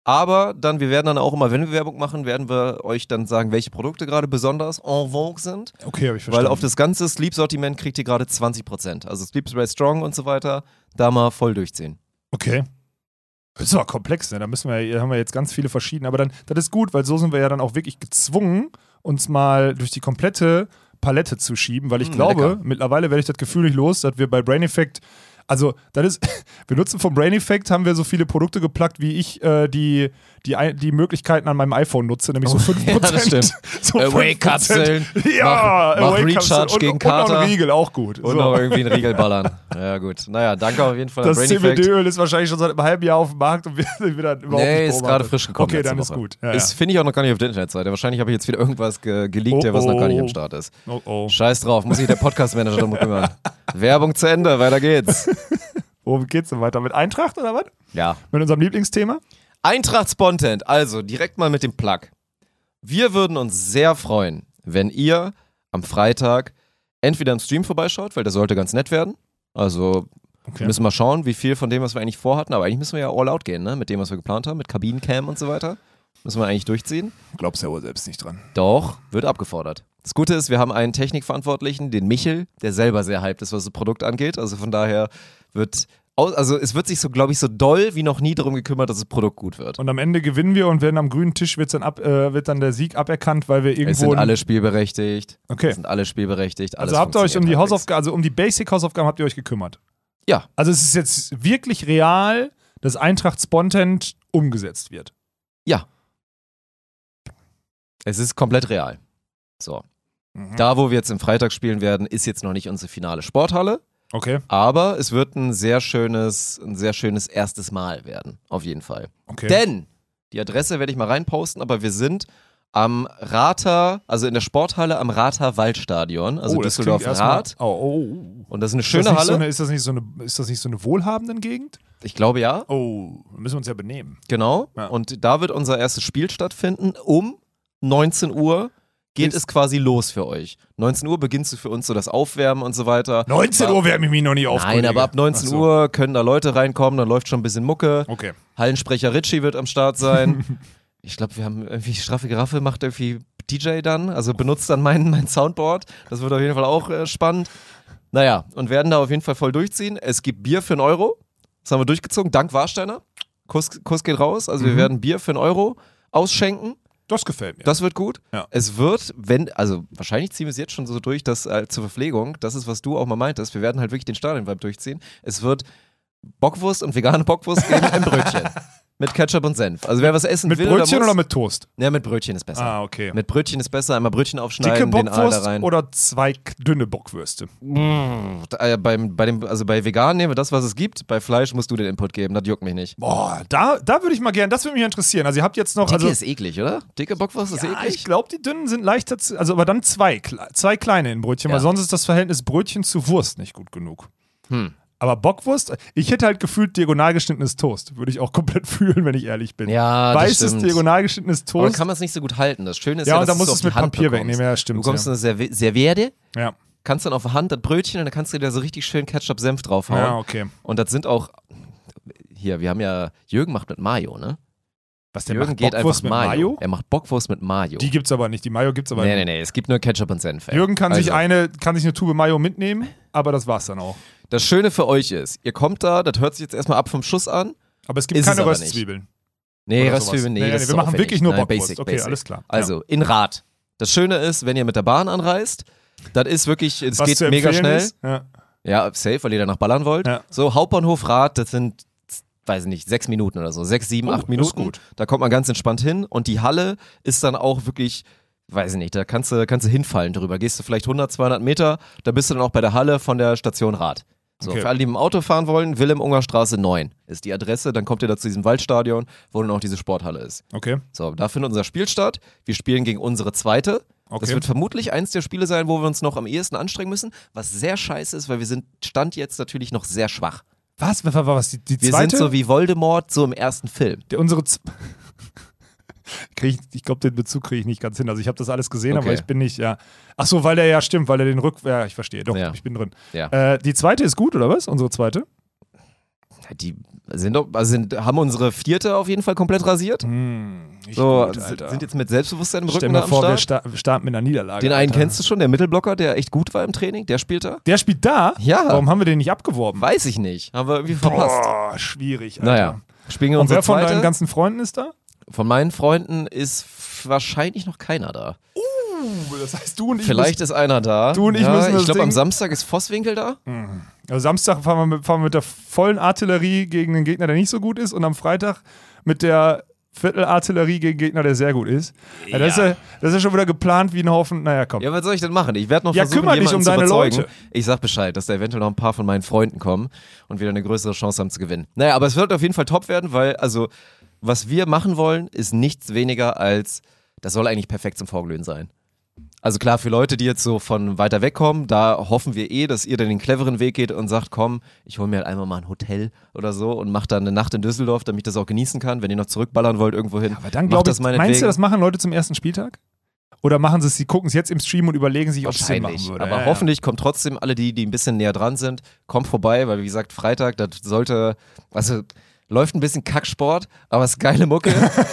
Speaker 1: Aber dann, wir werden dann auch immer, wenn wir Werbung machen, werden wir euch dann sagen, welche Produkte gerade besonders en vogue sind.
Speaker 2: Okay, habe ich
Speaker 1: Weil
Speaker 2: verstanden.
Speaker 1: auf das ganze Sleep-Sortiment kriegt ihr gerade 20%. Also Sleep Spray Strong und so weiter, da mal voll durchziehen.
Speaker 2: Okay. Das ist aber komplex, ne? Da müssen wir, haben wir jetzt ganz viele verschiedene. Aber dann, das ist gut, weil so sind wir ja dann auch wirklich gezwungen, uns mal durch die komplette Palette zu schieben, weil ich
Speaker 1: Mm,
Speaker 2: glaube,
Speaker 1: lecker.
Speaker 2: mittlerweile werde ich das Gefühl nicht los, dass wir bei Brain Effect, also das ist, (laughs) wir nutzen vom Brain Effect, haben wir so viele Produkte geplagt, wie ich äh, die, die, die Möglichkeiten an meinem iPhone nutze, nämlich so 5%. (laughs)
Speaker 1: ja, das stimmt. (laughs)
Speaker 2: so
Speaker 1: Away-Kapseln.
Speaker 2: 5%. Ja,
Speaker 1: Mach- mach. Recharge
Speaker 2: und,
Speaker 1: gegen
Speaker 2: und
Speaker 1: Kater.
Speaker 2: ein Riegel, auch gut.
Speaker 1: Und
Speaker 2: So.
Speaker 1: noch irgendwie einen Riegel ballern. Ja, gut. Naja, danke auf jeden Fall
Speaker 2: Das. CBD-Öl ist wahrscheinlich schon seit einem halben Jahr auf dem Markt und wir (laughs) sind wieder überhaupt
Speaker 1: Nee,
Speaker 2: nicht
Speaker 1: ist gerade frisch gekommen.
Speaker 2: Okay, dann ist
Speaker 1: Woche.
Speaker 2: gut. Ja,
Speaker 1: Ist
Speaker 2: ja.
Speaker 1: finde ich auch noch gar nicht auf der Internetseite. Wahrscheinlich habe ich jetzt wieder irgendwas ge geleakt,
Speaker 2: Oh,
Speaker 1: was noch gar nicht am Start ist.
Speaker 2: Oh, oh.
Speaker 1: Scheiß drauf, muss sich der Podcast-Manager drum kümmern. Werbung zu Ende, weiter geht's.
Speaker 2: Worum geht's denn weiter? Mit Eintracht oder was?
Speaker 1: Ja.
Speaker 2: Mit unserem Lieblingsthema?
Speaker 1: Eintracht Spontent, also direkt mal mit dem Plug. Wir würden uns sehr freuen, wenn ihr am Freitag entweder im Stream vorbeischaut, weil der sollte ganz nett werden. Also
Speaker 2: Okay.
Speaker 1: Wir müssen mal schauen, wie viel von dem, was wir eigentlich vorhatten, aber eigentlich müssen wir ja all out gehen, ne? Mit dem, was wir geplant haben, mit Kabinencam und so weiter. Müssen wir eigentlich durchziehen.
Speaker 2: Glaubst ja wohl selbst nicht dran.
Speaker 1: Doch, wird abgefordert. Das Gute ist, wir haben einen Technikverantwortlichen, den Michel, der selber sehr hyped ist, was das Produkt angeht. Also von daher wird, also es wird sich so, glaube ich, so doll wie noch nie darum gekümmert, dass das Produkt gut wird.
Speaker 2: Und am Ende gewinnen wir und werden am grünen Tisch wird's dann ab, äh, wird dann der Sieg aberkannt, weil wir
Speaker 1: Es
Speaker 2: irgendwo.
Speaker 1: sind alle spielberechtigt.
Speaker 2: Okay.
Speaker 1: Es sind alle spielberechtigt.
Speaker 2: Also habt ihr euch um die. Hausaufgaben, also um die Basic-Hausaufgaben habt ihr euch gekümmert.
Speaker 1: Ja.
Speaker 2: Also es ist jetzt wirklich real, dass Eintracht Spontent umgesetzt wird.
Speaker 1: Ja. Es ist komplett real. So.
Speaker 2: Mhm.
Speaker 1: Da, wo wir jetzt im Freitag spielen werden, ist jetzt noch nicht unsere finale Sporthalle,
Speaker 2: Okay,
Speaker 1: aber es wird ein sehr schönes, ein sehr schönes erstes Mal werden. Auf jeden Fall.
Speaker 2: okay.
Speaker 1: Denn, die Adresse werde ich mal reinposten, aber wir sind am Rather, also in der Sporthalle am Rather Waldstadion, also
Speaker 2: Oh,
Speaker 1: Düsseldorf Rath.
Speaker 2: Oh, oh, oh.
Speaker 1: Und das ist eine
Speaker 2: Ist
Speaker 1: schöne
Speaker 2: nicht
Speaker 1: Halle.
Speaker 2: so eine, ist, das nicht so eine, ist das nicht so eine wohlhabenden Gegend?
Speaker 1: ich glaube ja,
Speaker 2: Oh, müssen wir uns ja benehmen.
Speaker 1: genau.
Speaker 2: Ja.
Speaker 1: Und da wird unser erstes Spiel stattfinden. Um 19 Uhr geht es quasi los für euch. 19 Uhr beginnt für uns so das Aufwärmen und so weiter.
Speaker 2: 19
Speaker 1: Aber-
Speaker 2: Uhr wärme ich mich noch nie auf.
Speaker 1: Nein,
Speaker 2: Kollege.
Speaker 1: aber ab 19
Speaker 2: Ach so.
Speaker 1: Uhr können da Leute reinkommen, dann läuft schon ein bisschen Mucke.
Speaker 2: Okay.
Speaker 1: Hallensprecher Ritchie wird am Start sein. (laughs) ich glaube, wir haben irgendwie Straffe Giraffe macht irgendwie DJ dann, also benutzt dann mein, mein Soundboard. Das wird auf jeden Fall auch äh, spannend. Naja, und werden da auf jeden Fall voll durchziehen. Es gibt Bier für einen Euro. Das haben wir durchgezogen. Dank Warsteiner. Kuss, Kuss geht raus. Also wir
Speaker 2: Mhm.
Speaker 1: werden Bier für einen Euro ausschenken.
Speaker 2: Das gefällt mir.
Speaker 1: Das wird gut.
Speaker 2: Ja.
Speaker 1: Es wird, wenn, also wahrscheinlich ziehen wir es jetzt schon so durch, dass äh, zur Verpflegung, das ist, was du auch mal meintest, wir werden halt wirklich den Stadionvibe durchziehen. Es wird Bockwurst und vegane Bockwurst geben im Brötchen. (laughs) Mit Ketchup und Senf. Also wer was essen
Speaker 2: mit
Speaker 1: will,
Speaker 2: Brötchen
Speaker 1: der muss,
Speaker 2: oder mit Toast?
Speaker 1: Ja, mit Brötchen ist besser.
Speaker 2: Ah, okay.
Speaker 1: Mit Brötchen ist besser, einmal Brötchen
Speaker 2: Dicke
Speaker 1: aufschneiden, den Aal da
Speaker 2: Bockwurst
Speaker 1: rein.
Speaker 2: oder zwei dünne Bockwürste?
Speaker 1: Äh, beim, bei dem, also bei vegan nehmen wir das, was es gibt. Bei Fleisch musst du den Input geben, das juckt mich nicht.
Speaker 2: Boah, da, da würde ich mal gerne, das würde mich interessieren. Also ihr habt jetzt noch,
Speaker 1: Dicke
Speaker 2: also
Speaker 1: ist eklig, oder? Dicke Bockwurst ist
Speaker 2: ja,
Speaker 1: eklig?
Speaker 2: ich glaube, die dünnen sind leichter zu, also aber dann zwei, zwei kleine in Brötchen,
Speaker 1: Ja.
Speaker 2: weil sonst ist das Verhältnis Brötchen zu Wurst nicht gut genug.
Speaker 1: Hm.
Speaker 2: Aber Bockwurst, ich hätte halt gefühlt diagonal geschnittenes Toast. Würde ich auch komplett (laughs) fühlen, wenn ich ehrlich bin.
Speaker 1: Ja,
Speaker 2: Weißes
Speaker 1: stimmt.
Speaker 2: diagonal geschnittenes
Speaker 1: Aber dann
Speaker 2: Toast.
Speaker 1: kann man es nicht so gut halten. Das Schöne ist
Speaker 2: ja,
Speaker 1: ja,
Speaker 2: und
Speaker 1: dass
Speaker 2: dann musst
Speaker 1: du
Speaker 2: du es mit
Speaker 1: Hand
Speaker 2: Papier
Speaker 1: bekommst.
Speaker 2: wegnehmen. Ja,
Speaker 1: Du
Speaker 2: stimmt.
Speaker 1: bekommst
Speaker 2: ja.
Speaker 1: eine Servi Serviette,
Speaker 2: Ja.
Speaker 1: kannst dann auf der Hand das Brötchen und dann kannst du dir da so richtig schön Ketchup-Senf draufhauen.
Speaker 2: ja, okay.
Speaker 1: Und das sind auch, hier, wir haben ja, Jürgen macht mit Mayo, ne?
Speaker 2: Was der
Speaker 1: Jürgen
Speaker 2: macht
Speaker 1: geht einfach
Speaker 2: Bockwurst mit
Speaker 1: Mayo.
Speaker 2: Mayo?
Speaker 1: Er macht Bockwurst mit Mayo.
Speaker 2: Die gibt's aber nicht. Die Mayo gibt's aber
Speaker 1: nee,
Speaker 2: nicht.
Speaker 1: nee, nee, es gibt nur Ketchup und Senf. ey.
Speaker 2: Jürgen kann
Speaker 1: also,
Speaker 2: sich eine, kann sich eine Tube Mayo mitnehmen, aber das war's dann auch.
Speaker 1: Das Schöne für euch ist, ihr kommt da, das hört sich jetzt erstmal ab vom Schuss an.
Speaker 2: Aber es gibt
Speaker 1: Ist es
Speaker 2: keine
Speaker 1: aber
Speaker 2: Röstzwiebeln.
Speaker 1: Nee, Röstzwiebeln, nee,
Speaker 2: nee, nee, wir machen
Speaker 1: aufwendig.
Speaker 2: wirklich nur
Speaker 1: Nein,
Speaker 2: Bockwurst.
Speaker 1: Basic,
Speaker 2: okay,
Speaker 1: basic.
Speaker 2: alles klar.
Speaker 1: Also, in Rad. Das Schöne ist, wenn ihr mit der Bahn anreist, das ist wirklich, es
Speaker 2: Was
Speaker 1: geht mega schnell.
Speaker 2: Ist, ja.
Speaker 1: Ja, safe, weil ihr danach ballern wollt.
Speaker 2: Ja.
Speaker 1: So, Hauptbahnhof Rad, das sind, weiß ich nicht, sechs Minuten oder so. Sechs, sieben,
Speaker 2: Oh,
Speaker 1: acht Minuten.
Speaker 2: gut.
Speaker 1: Da kommt man ganz entspannt hin. Und die Halle ist dann auch wirklich, weiß ich nicht, da kannst du, kannst du hinfallen drüber. Gehst du vielleicht 100, 200 Meter, da bist du dann auch bei der Halle von der Station Rad. So,
Speaker 2: Okay.
Speaker 1: für alle, die dem Auto fahren wollen, Wilhelm-Unger-Straße 9 ist die Adresse. Dann kommt ihr da zu diesem Waldstadion, wo dann auch diese Sporthalle ist.
Speaker 2: Okay.
Speaker 1: So, da findet unser Spiel statt. Wir spielen gegen unsere zweite. Das
Speaker 2: Okay.
Speaker 1: wird vermutlich eins der Spiele sein, wo wir uns noch am ehesten anstrengen müssen, was sehr scheiße ist, weil wir sind Stand jetzt natürlich noch sehr schwach.
Speaker 2: Was? Was was? Die, die
Speaker 1: Wir
Speaker 2: zweite?
Speaker 1: sind so wie Voldemort so im ersten Film.
Speaker 2: der, unsere (laughs) ich ich glaube, den Bezug kriege ich nicht ganz hin. Also ich habe das alles gesehen, aber
Speaker 1: Okay.
Speaker 2: ich bin nicht, ja. Ach so, weil der ja stimmt, weil er den Rück... Ja, ich verstehe. Doch,
Speaker 1: Ja.
Speaker 2: ich bin drin.
Speaker 1: Ja.
Speaker 2: Äh, die zweite ist gut, oder was? Unsere zweite?
Speaker 1: Die sind doch, also sind, haben unsere vierte auf jeden Fall komplett rasiert.
Speaker 2: Nicht
Speaker 1: So,
Speaker 2: gut,
Speaker 1: sind- jetzt mit Selbstbewusstsein im
Speaker 2: Stell
Speaker 1: Rücken
Speaker 2: mir
Speaker 1: da am
Speaker 2: vor, wir
Speaker 1: Start.
Speaker 2: sta starten mit einer Niederlage.
Speaker 1: Den einen
Speaker 2: Alter.
Speaker 1: kennst du schon, der Mittelblocker, der echt gut war im Training, der spielt da?
Speaker 2: Der spielt da?
Speaker 1: Ja.
Speaker 2: Warum haben wir den nicht abgeworben?
Speaker 1: Weiß ich nicht. Haben wir irgendwie verpasst.
Speaker 2: Boah, schwierig, Alter.
Speaker 1: Naja, spielen wir
Speaker 2: Und wer von deinen ganzen Freunden ist da?
Speaker 1: Von meinen Freunden ist wahrscheinlich noch keiner da.
Speaker 2: Uh, das heißt, du und ich
Speaker 1: Vielleicht ist einer da.
Speaker 2: Du und ich
Speaker 1: ja,
Speaker 2: müssen das
Speaker 1: Ich glaube, am Samstag ist Vosswinkel da.
Speaker 2: müssen, also Samstag fahren wir, mit, fahren wir mit der vollen Artillerie gegen einen Gegner, der nicht so gut ist und am Freitag mit der Viertelartillerie gegen einen Gegner, der sehr gut ist. Ja. das, ist ja, das ist ja schon wieder geplant wie ein Haufen, naja, komm.
Speaker 1: Ja, was soll ich denn machen? Ich werde noch
Speaker 2: Ja,
Speaker 1: versuchen,
Speaker 2: kümmere dich um deine
Speaker 1: überzeugen.
Speaker 2: Leute.
Speaker 1: Ich sag Bescheid, dass da eventuell noch ein paar von meinen Freunden kommen und wieder eine größere Chance haben zu gewinnen. Naja, aber es wird auf jeden Fall top werden, weil, also, was wir machen wollen, ist nichts weniger als, das soll eigentlich perfekt zum Vorglühen sein. Also klar, für Leute, die jetzt so von weiter weg kommen, da hoffen wir eh, dass ihr dann den cleveren Weg geht und sagt, komm, ich hole mir halt einmal mal ein Hotel oder so und mach dann eine Nacht in Düsseldorf, damit ich das auch genießen kann. Wenn ihr noch zurückballern wollt irgendwo hin,
Speaker 2: Aber dann glaube
Speaker 1: das
Speaker 2: ich, meinst du, das machen Leute zum ersten Spieltag? Oder machen sie es, sie gucken es jetzt im Stream und überlegen sich, ob es Sinn machen würde.
Speaker 1: Aber
Speaker 2: Ja,
Speaker 1: hoffentlich kommen trotzdem alle die, die ein bisschen näher dran sind, kommt vorbei, weil wie gesagt, Freitag, das sollte, also läuft ein bisschen Kacksport, aber es ist geile Mucke.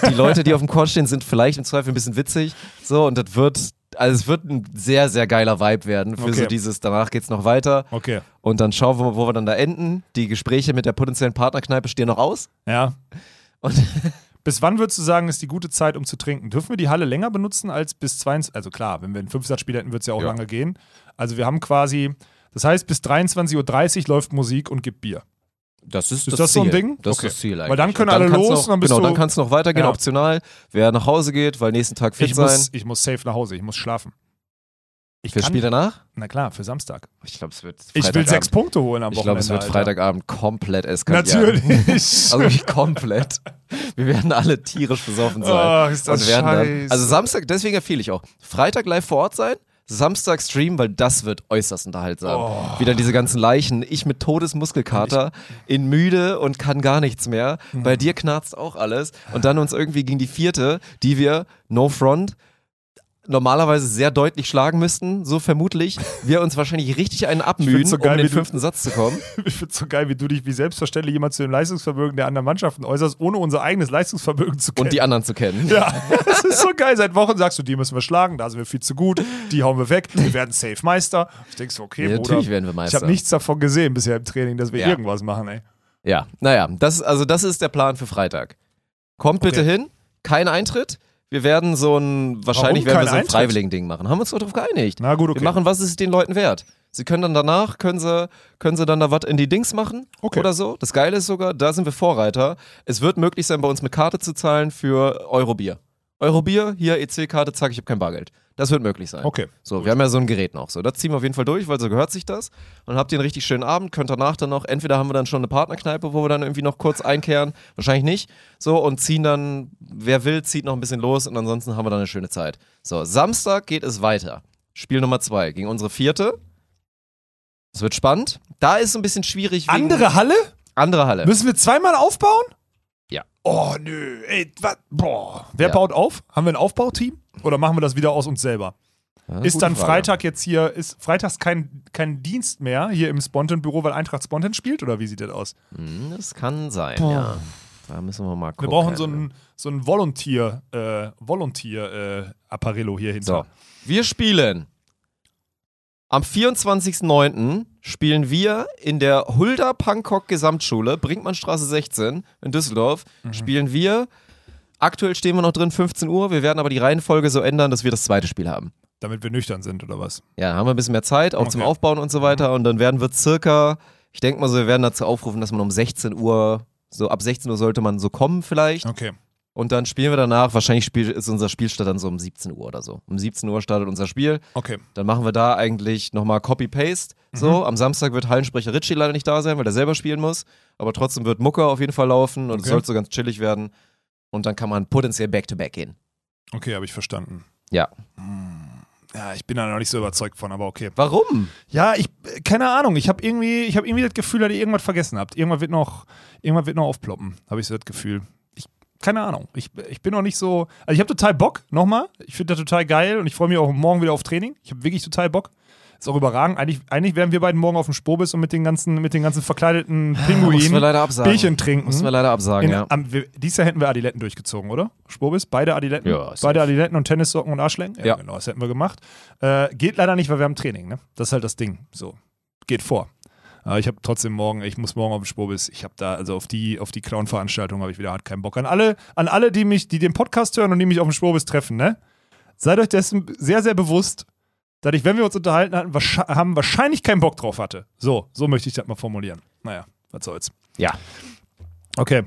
Speaker 1: die Leute, die auf dem Court stehen, sind vielleicht im Zweifel ein bisschen witzig. So, und das wird, also es wird ein sehr, sehr geiler Vibe werden für
Speaker 2: Okay.
Speaker 1: so dieses, danach geht's noch weiter.
Speaker 2: Okay.
Speaker 1: Und dann schauen wir mal, wo wir dann da enden. Die Gespräche mit der potenziellen Partnerkneipe stehen noch aus.
Speaker 2: Ja.
Speaker 1: Und (laughs)
Speaker 2: Bis wann würdest du sagen, ist die gute Zeit, um zu trinken? Dürfen wir die Halle länger benutzen als bis 22? Also klar, wenn wir ein Fünfsatzspiel hätten, wird es ja auch
Speaker 1: Ja.
Speaker 2: lange gehen. Also wir haben quasi, das heißt, bis 23.30 Uhr läuft Musik und gibt Bier.
Speaker 1: Das ist,
Speaker 2: Ist das so ein
Speaker 1: Ziel.
Speaker 2: Ding?
Speaker 1: Das
Speaker 2: Okay.
Speaker 1: ist das Ziel eigentlich.
Speaker 2: Weil dann können
Speaker 1: Und
Speaker 2: alle los
Speaker 1: noch,
Speaker 2: und dann bist
Speaker 1: Genau,
Speaker 2: du-
Speaker 1: dann kannst du noch weitergehen,
Speaker 2: Ja.
Speaker 1: optional. Wer nach Hause geht, weil nächsten Tag fit
Speaker 2: Ich
Speaker 1: sein.
Speaker 2: muss, ich muss safe nach Hause, ich muss schlafen. Ich kann-
Speaker 1: Spiel danach?
Speaker 2: Na klar, für Samstag.
Speaker 1: Ich glaube, es wird
Speaker 2: Ich will
Speaker 1: Freitagabend.
Speaker 2: sechs Punkte holen am
Speaker 1: Ich
Speaker 2: Wochenende.
Speaker 1: glaube, es wird
Speaker 2: Alter.
Speaker 1: Freitagabend komplett eskalieren.
Speaker 2: Natürlich. (laughs)
Speaker 1: Also komplett. Wir werden alle tierisch besoffen sein.
Speaker 2: Oh, ist das
Speaker 1: und werden dann,
Speaker 2: scheiße.
Speaker 1: also Samstag, deswegen empfehle ich auch. Freitag live vor Ort sein, Samstag Stream, weil das wird äußerst unterhaltsam.
Speaker 2: Oh.
Speaker 1: Wieder diese ganzen Leichen. Ich mit Todesmuskelkater, in müde und kann gar nichts mehr.
Speaker 2: Mhm.
Speaker 1: Bei dir knarzt auch alles. Und dann uns irgendwie gegen die vierte, die wir, no front, normalerweise sehr deutlich schlagen müssten, so vermutlich, wir uns wahrscheinlich richtig einen abmühen,
Speaker 2: so geil,
Speaker 1: um den
Speaker 2: du-
Speaker 1: fünften Satz zu kommen. (laughs)
Speaker 2: Ich finde es so geil, wie du dich wie selbstverständlich jemand zu dem Leistungsvermögen der anderen Mannschaften äußerst, ohne unser eigenes Leistungsvermögen zu kennen.
Speaker 1: Und die anderen zu kennen. (laughs)
Speaker 2: ja, das ist so geil. Seit Wochen sagst du, die müssen wir schlagen, da sind wir viel zu gut, die hauen wir weg, wir werden safe Meister. Ich denke so, okay,
Speaker 1: Ja,
Speaker 2: Bruder,
Speaker 1: natürlich werden wir
Speaker 2: ich
Speaker 1: Meister.
Speaker 2: habe nichts davon gesehen bisher im Training, dass wir
Speaker 1: Ja.
Speaker 2: irgendwas machen, ey.
Speaker 1: Ja, naja, das, also das ist der Plan für Freitag. Kommt bitte
Speaker 2: Okay.
Speaker 1: hin, kein Eintritt. Wir werden so ein, wahrscheinlich
Speaker 2: Warum
Speaker 1: werden wir so ein
Speaker 2: Eintritt?
Speaker 1: freiwilligen Ding machen. Haben wir uns darauf geeinigt.
Speaker 2: Na gut, okay.
Speaker 1: Wir machen, was ist es den Leuten wert. Sie können dann danach, können sie, können sie dann da was in die Dings machen
Speaker 2: Okay.
Speaker 1: oder so. Das Geile ist sogar, da sind wir Vorreiter. Es wird möglich sein, bei uns mit Karte zu zahlen für Eurobier. Eurobier, hier EC-Karte, zack, ich habe kein Bargeld. Das wird möglich sein.
Speaker 2: Okay.
Speaker 1: So, wir haben ja so ein Gerät noch. So, das ziehen wir auf jeden Fall durch, weil so gehört sich das. Und habt ihr einen richtig schönen Abend, könnt danach dann noch, entweder haben wir dann schon eine Partnerkneipe, wo wir dann irgendwie noch kurz einkehren, wahrscheinlich nicht. So, und ziehen dann, wer will, zieht noch ein bisschen los und ansonsten haben wir dann eine schöne Zeit. So, Samstag geht es weiter. Spiel Nummer zwei gegen unsere vierte. Es wird spannend. Da ist es ein bisschen schwierig.
Speaker 2: Andere Halle?
Speaker 1: Andere Halle.
Speaker 2: Müssen wir zweimal aufbauen? Oh, nö. Ey, was? Boah. Wer
Speaker 1: Ja.
Speaker 2: baut auf? Haben wir ein Aufbauteam? Oder machen wir das wieder aus uns selber?
Speaker 1: Ja,
Speaker 2: ist dann
Speaker 1: Frage.
Speaker 2: Freitag jetzt hier, ist freitags kein, kein Dienst mehr hier im Spontan-Büro, weil Eintracht Spontan spielt? Oder wie sieht das aus?
Speaker 1: Hm, Das kann sein,
Speaker 2: Boah.
Speaker 1: ja. Da müssen wir mal
Speaker 2: Wir
Speaker 1: gucken.
Speaker 2: brauchen so ein, so ein Volunteer, äh, Volunteer äh, Apparillo hier hinter.
Speaker 1: So, wir spielen. Am 24.09. spielen wir in der Hulda Pankok Gesamtschule, Brinkmannstraße 16 in Düsseldorf,
Speaker 2: Mhm.
Speaker 1: spielen wir. Aktuell stehen wir noch drin, 15 Uhr. Wir werden aber die Reihenfolge so ändern, dass wir das zweite Spiel haben.
Speaker 2: Damit wir nüchtern sind, oder was?
Speaker 1: Ja, haben wir ein bisschen mehr Zeit, auch zum
Speaker 2: Okay.
Speaker 1: Aufbauen und so weiter. Und dann werden wir circa, ich denke mal so, wir werden dazu aufrufen, dass man um 16 Uhr, so ab 16 Uhr sollte man so kommen vielleicht.
Speaker 2: Okay.
Speaker 1: Und dann spielen wir danach, wahrscheinlich spiel, ist unser Spielstart dann so um 17 Uhr oder so. Um 17 Uhr startet unser Spiel.
Speaker 2: Okay.
Speaker 1: Dann machen wir da eigentlich nochmal Copy-Paste.
Speaker 2: Mhm.
Speaker 1: So, am Samstag wird Hallensprecher Ritchie leider nicht da sein, weil er selber spielen muss. Aber trotzdem wird Mucke auf jeden Fall laufen und es
Speaker 2: Okay.
Speaker 1: soll so ganz chillig werden. Und dann kann man potenziell Back-to-Back gehen.
Speaker 2: Okay, habe ich verstanden.
Speaker 1: Ja.
Speaker 2: Hm. Ja, ich bin da noch nicht so überzeugt von, aber okay.
Speaker 1: Warum?
Speaker 2: Ja, ich, keine Ahnung. Ich habe irgendwie, ich habe irgendwie das Gefühl, dass ihr irgendwas vergessen habt. Irgendwas wird noch, irgendwas wird noch aufploppen, habe ich so das Gefühl. Keine Ahnung. Ich, ich bin noch nicht so. Also ich habe total Bock, nochmal. Ich finde das total geil und ich freue mich auch morgen wieder auf Training. Ich habe wirklich total Bock. Ist auch überragend. Eigentlich, eigentlich wären wir beiden morgen auf dem Spobis und mit den ganzen, mit den ganzen verkleideten
Speaker 1: wir
Speaker 2: Pinguinen
Speaker 1: leider absagen.
Speaker 2: Bierchen trinken.
Speaker 1: Mussten wir leider absagen,
Speaker 2: In,
Speaker 1: ja.
Speaker 2: am, wir, dieses Jahr hätten wir Adiletten durchgezogen, oder? Spobis? Beide Adiletten?
Speaker 1: Ja, safe.
Speaker 2: Beide Adiletten und Tennissocken und Arschlenken? Ja,
Speaker 1: Ja.
Speaker 2: genau, das hätten wir gemacht. Äh, geht leider nicht, weil wir haben Training, ne? Das ist halt das Ding. So. Geht vor. Aber ich habe trotzdem morgen, ich muss morgen auf den Spobis. Ich habe da, also auf die, auf die Clown-Veranstaltung habe ich wieder hart keinen Bock. An alle, an alle, die mich, die den Podcast hören und die mich auf dem Spobis treffen, ne? Seid euch dessen sehr, sehr bewusst, dass ich, wenn wir uns unterhalten hatten, haben wahrscheinlich keinen Bock drauf hatte. So, so möchte ich das mal formulieren. Naja, was soll's.
Speaker 1: Ja.
Speaker 2: Okay.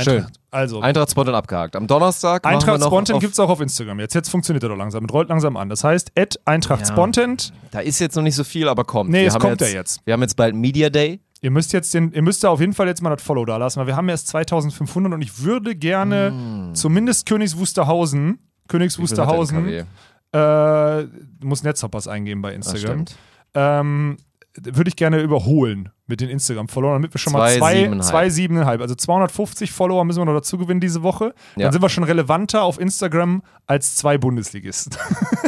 Speaker 1: Schön.
Speaker 2: Eintracht- Also,
Speaker 1: Eintracht Spontan abgehakt. Am Donnerstag
Speaker 2: Eintracht Spontan gibt es auch auf Instagram. Jetzt, jetzt funktioniert er doch langsam. Es rollt langsam an. Das heißt, at Eintracht
Speaker 1: Ja.
Speaker 2: Spontan.
Speaker 1: Da ist jetzt noch nicht so viel, aber kommt.
Speaker 2: Nee,
Speaker 1: Wir
Speaker 2: es kommt
Speaker 1: jetzt,
Speaker 2: ja jetzt.
Speaker 1: Wir haben jetzt bald Media Day.
Speaker 2: Ihr müsst jetzt den, ihr müsst da auf jeden Fall jetzt mal das Follow da lassen, weil wir haben erst 2500 und ich würde gerne
Speaker 1: Hm.
Speaker 2: zumindest Königs Wusterhausen, Königs Wusterhausen, äh, du musst Netzhoppers eingeben bei
Speaker 1: Das
Speaker 2: Instagram.
Speaker 1: stimmt.
Speaker 2: Ähm, würde ich gerne überholen mit den Instagram-Followern, damit wir schon mal
Speaker 1: Zwei,
Speaker 2: zwei,
Speaker 1: siebeneinhalb.
Speaker 2: zwei, siebeneinhalb, also 250 Follower müssen wir noch dazu gewinnen diese Woche. Dann
Speaker 1: Ja.
Speaker 2: sind wir schon relevanter auf Instagram als zwei Bundesligisten. (laughs)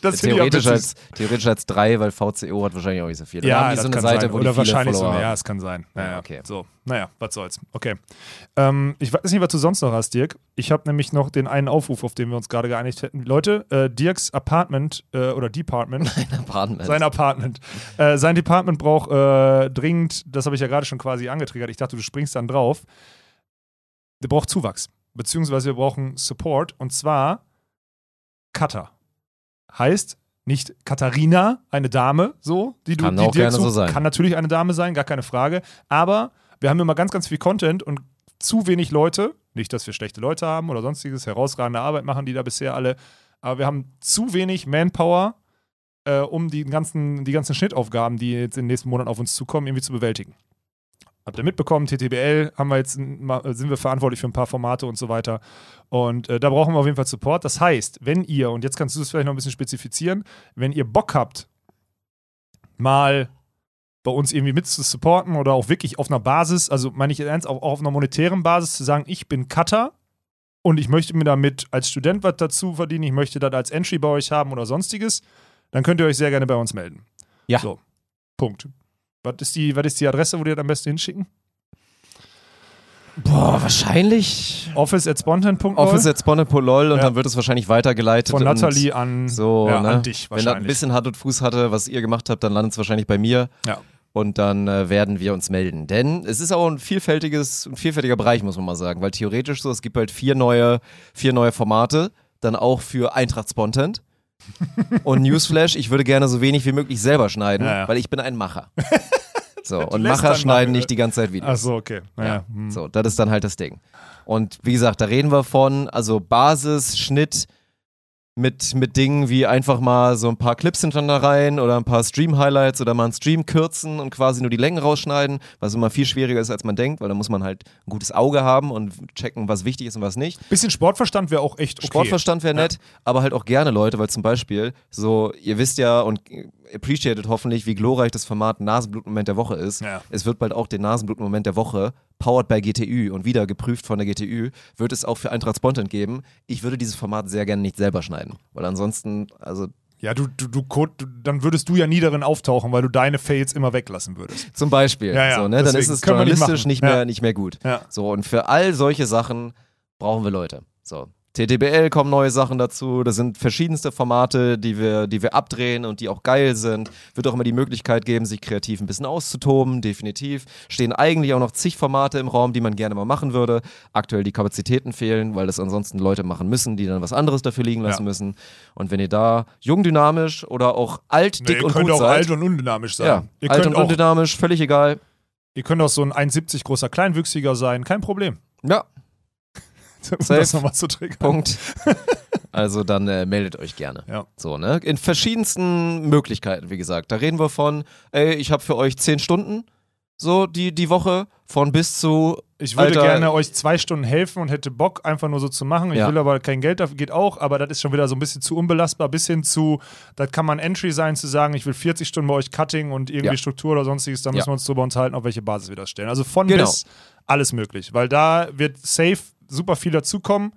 Speaker 2: das
Speaker 1: Theoretisch als, theoretisch als drei, weil VCO hat wahrscheinlich auch nicht so viel. Dann
Speaker 2: Ja, das
Speaker 1: so eine
Speaker 2: kann
Speaker 1: Seite,
Speaker 2: sein. Oder wahrscheinlich
Speaker 1: Follower
Speaker 2: so. Ja,
Speaker 1: haben.
Speaker 2: es kann sein. Naja,
Speaker 1: Ja, okay.
Speaker 2: So, naja, was soll's. Okay. Ähm, ich weiß nicht, was du sonst noch hast, Dirk. Ich habe nämlich noch den einen Aufruf, auf den wir uns gerade geeinigt hätten. Leute, äh, Dirks Apartment äh, oder Department, (laughs)
Speaker 1: Apartment.
Speaker 2: sein Apartment, äh, sein Department braucht äh, dringend, das habe ich ja gerade schon quasi angetriggert. Ich dachte, du springst dann drauf. Der braucht Zuwachs. Beziehungsweise wir brauchen Support und zwar Cutter. Heißt nicht Katharina, eine Dame, so, die du
Speaker 1: Kann
Speaker 2: die
Speaker 1: auch
Speaker 2: dir
Speaker 1: gerne
Speaker 2: zu-
Speaker 1: so sein.
Speaker 2: Kann natürlich eine Dame sein, gar keine Frage. Aber wir haben immer ganz, ganz viel Content und zu wenig Leute. Nicht, dass wir schlechte Leute haben oder sonstiges, herausragende Arbeit machen die da bisher alle. Aber wir haben zu wenig Manpower, äh, um die ganzen, die ganzen Schnittaufgaben, die jetzt in den nächsten Monaten auf uns zukommen, irgendwie zu bewältigen. Habt ihr mitbekommen, TTBL haben wir jetzt, sind wir verantwortlich für ein paar Formate und so weiter. Und äh, da brauchen wir auf jeden Fall Support. Das heißt, wenn ihr, und jetzt kannst du es vielleicht noch ein bisschen spezifizieren, wenn ihr Bock habt, mal bei uns irgendwie mit zu supporten oder auch wirklich auf einer Basis, also meine ich ernst, auch, auch auf einer monetären Basis zu sagen, ich bin Cutter und ich möchte mir damit als Student was dazu verdienen, ich möchte das als Entry bei euch haben oder sonstiges, dann könnt ihr euch sehr gerne bei uns melden.
Speaker 1: Ja.
Speaker 2: So, Punkt. Was ist die, was ist die Adresse, wo die das am besten hinschicken?
Speaker 1: Boah, wahrscheinlich
Speaker 2: Office at spontan.lol
Speaker 1: Office at Spawner.lol und
Speaker 2: Ja.
Speaker 1: dann wird es wahrscheinlich weitergeleitet.
Speaker 2: von Nathalie an,
Speaker 1: So,
Speaker 2: ja,
Speaker 1: ne?
Speaker 2: an dich
Speaker 1: Wenn das ein bisschen Hand und Fuß hatte, was ihr gemacht habt, dann landet es wahrscheinlich bei mir.
Speaker 2: Ja.
Speaker 1: Und dann äh, werden wir uns melden. Denn es ist auch ein vielfältiges, ein vielfältiger Bereich, muss man mal sagen. Weil theoretisch so, es gibt halt vier neue, vier neue Formate, dann auch für Eintracht Spontent. Und Newsflash, ich würde gerne so wenig wie möglich selber schneiden,
Speaker 2: Ja, ja.
Speaker 1: weil ich bin ein Macher. (laughs) So, und Macher schneiden nicht die ganze Zeit Videos.
Speaker 2: Ach so, okay.
Speaker 1: Ja,
Speaker 2: hm.
Speaker 1: so, das ist dann halt das Ding. Und wie gesagt, da reden wir von, also Basis, Schnitt mit, mit Dingen wie einfach mal so ein paar Clips hintereinander rein oder ein paar Stream-Highlights oder mal einen Stream kürzen und quasi nur die Längen rausschneiden, was immer viel schwieriger ist, als man denkt, weil da muss man halt ein gutes Auge haben und checken, was wichtig ist und was nicht.
Speaker 2: Bisschen Sportverstand wäre auch echt okay.
Speaker 1: Sportverstand wäre
Speaker 2: Ja.
Speaker 1: nett, aber halt auch gerne Leute, weil zum Beispiel, so, ihr wisst ja und appreciated hoffentlich, wie glorreich das Format Nasenblutmoment der Woche ist.
Speaker 2: Ja.
Speaker 1: Es wird bald auch den Nasenblutmoment der Woche, powered by GTÜ und wieder geprüft von der GTÜ, wird es auch für Eintracht Spontan geben. Ich würde dieses Format sehr gerne nicht selber schneiden, weil ansonsten, also
Speaker 2: Ja, du, du, du, dann würdest du ja nie darin auftauchen, weil du deine Fails immer weglassen würdest.
Speaker 1: zum Beispiel,
Speaker 2: Ja, ja,
Speaker 1: so, ne, dann ist es
Speaker 2: nicht
Speaker 1: journalistisch
Speaker 2: machen.
Speaker 1: nicht, mehr,
Speaker 2: Ja.
Speaker 1: nicht mehr gut. So, und für all solche Sachen brauchen wir Leute. So. TTBL kommen neue Sachen dazu. Das sind verschiedenste Formate, die wir, die wir abdrehen und die auch geil sind. Wird auch immer die Möglichkeit geben, sich kreativ ein bisschen auszutoben, definitiv. Stehen eigentlich auch noch zig Formate im Raum, die man gerne mal machen würde. Aktuell die Kapazitäten fehlen, weil das ansonsten Leute machen müssen, die dann was anderes dafür liegen lassen
Speaker 2: Ja.
Speaker 1: müssen. Und wenn ihr da jung, dynamisch oder auch alt, dick
Speaker 2: ihr
Speaker 1: und
Speaker 2: könnt
Speaker 1: gut
Speaker 2: auch
Speaker 1: seid,
Speaker 2: alt und undynamisch sein.
Speaker 1: ja,
Speaker 2: ihr,
Speaker 1: alt
Speaker 2: könnt
Speaker 1: und
Speaker 2: auch,
Speaker 1: undynamisch, völlig egal.
Speaker 2: ihr könnt auch so ein 1,70 großer Kleinwüchsiger sein, kein Problem.
Speaker 1: Ja, (laughs)
Speaker 2: Um
Speaker 1: Safe.
Speaker 2: das nochmal zu triggern.
Speaker 1: Punkt. (laughs) Also dann äh, meldet euch gerne.
Speaker 2: Ja.
Speaker 1: So, ne? In verschiedensten Möglichkeiten, wie gesagt. Da reden wir von, ey, ich habe für euch zehn Stunden, so die, die Woche, von bis zu.
Speaker 2: Ich würde
Speaker 1: Alter,
Speaker 2: gerne euch zwei Stunden helfen und hätte Bock, einfach nur so zu machen. Ich
Speaker 1: Ja.
Speaker 2: will aber kein Geld dafür, geht auch, aber das ist schon wieder so ein bisschen zu unbelastbar, bis hin zu, das kann man Entry sein, zu sagen, ich will 40 Stunden bei euch Cutting und irgendwie
Speaker 1: Ja.
Speaker 2: Struktur oder sonstiges, da müssen wir uns drüber unterhalten, auf welche Basis wir das stellen. Also von
Speaker 1: Genau.
Speaker 2: bis alles möglich, weil da wird safe super viel dazukommen.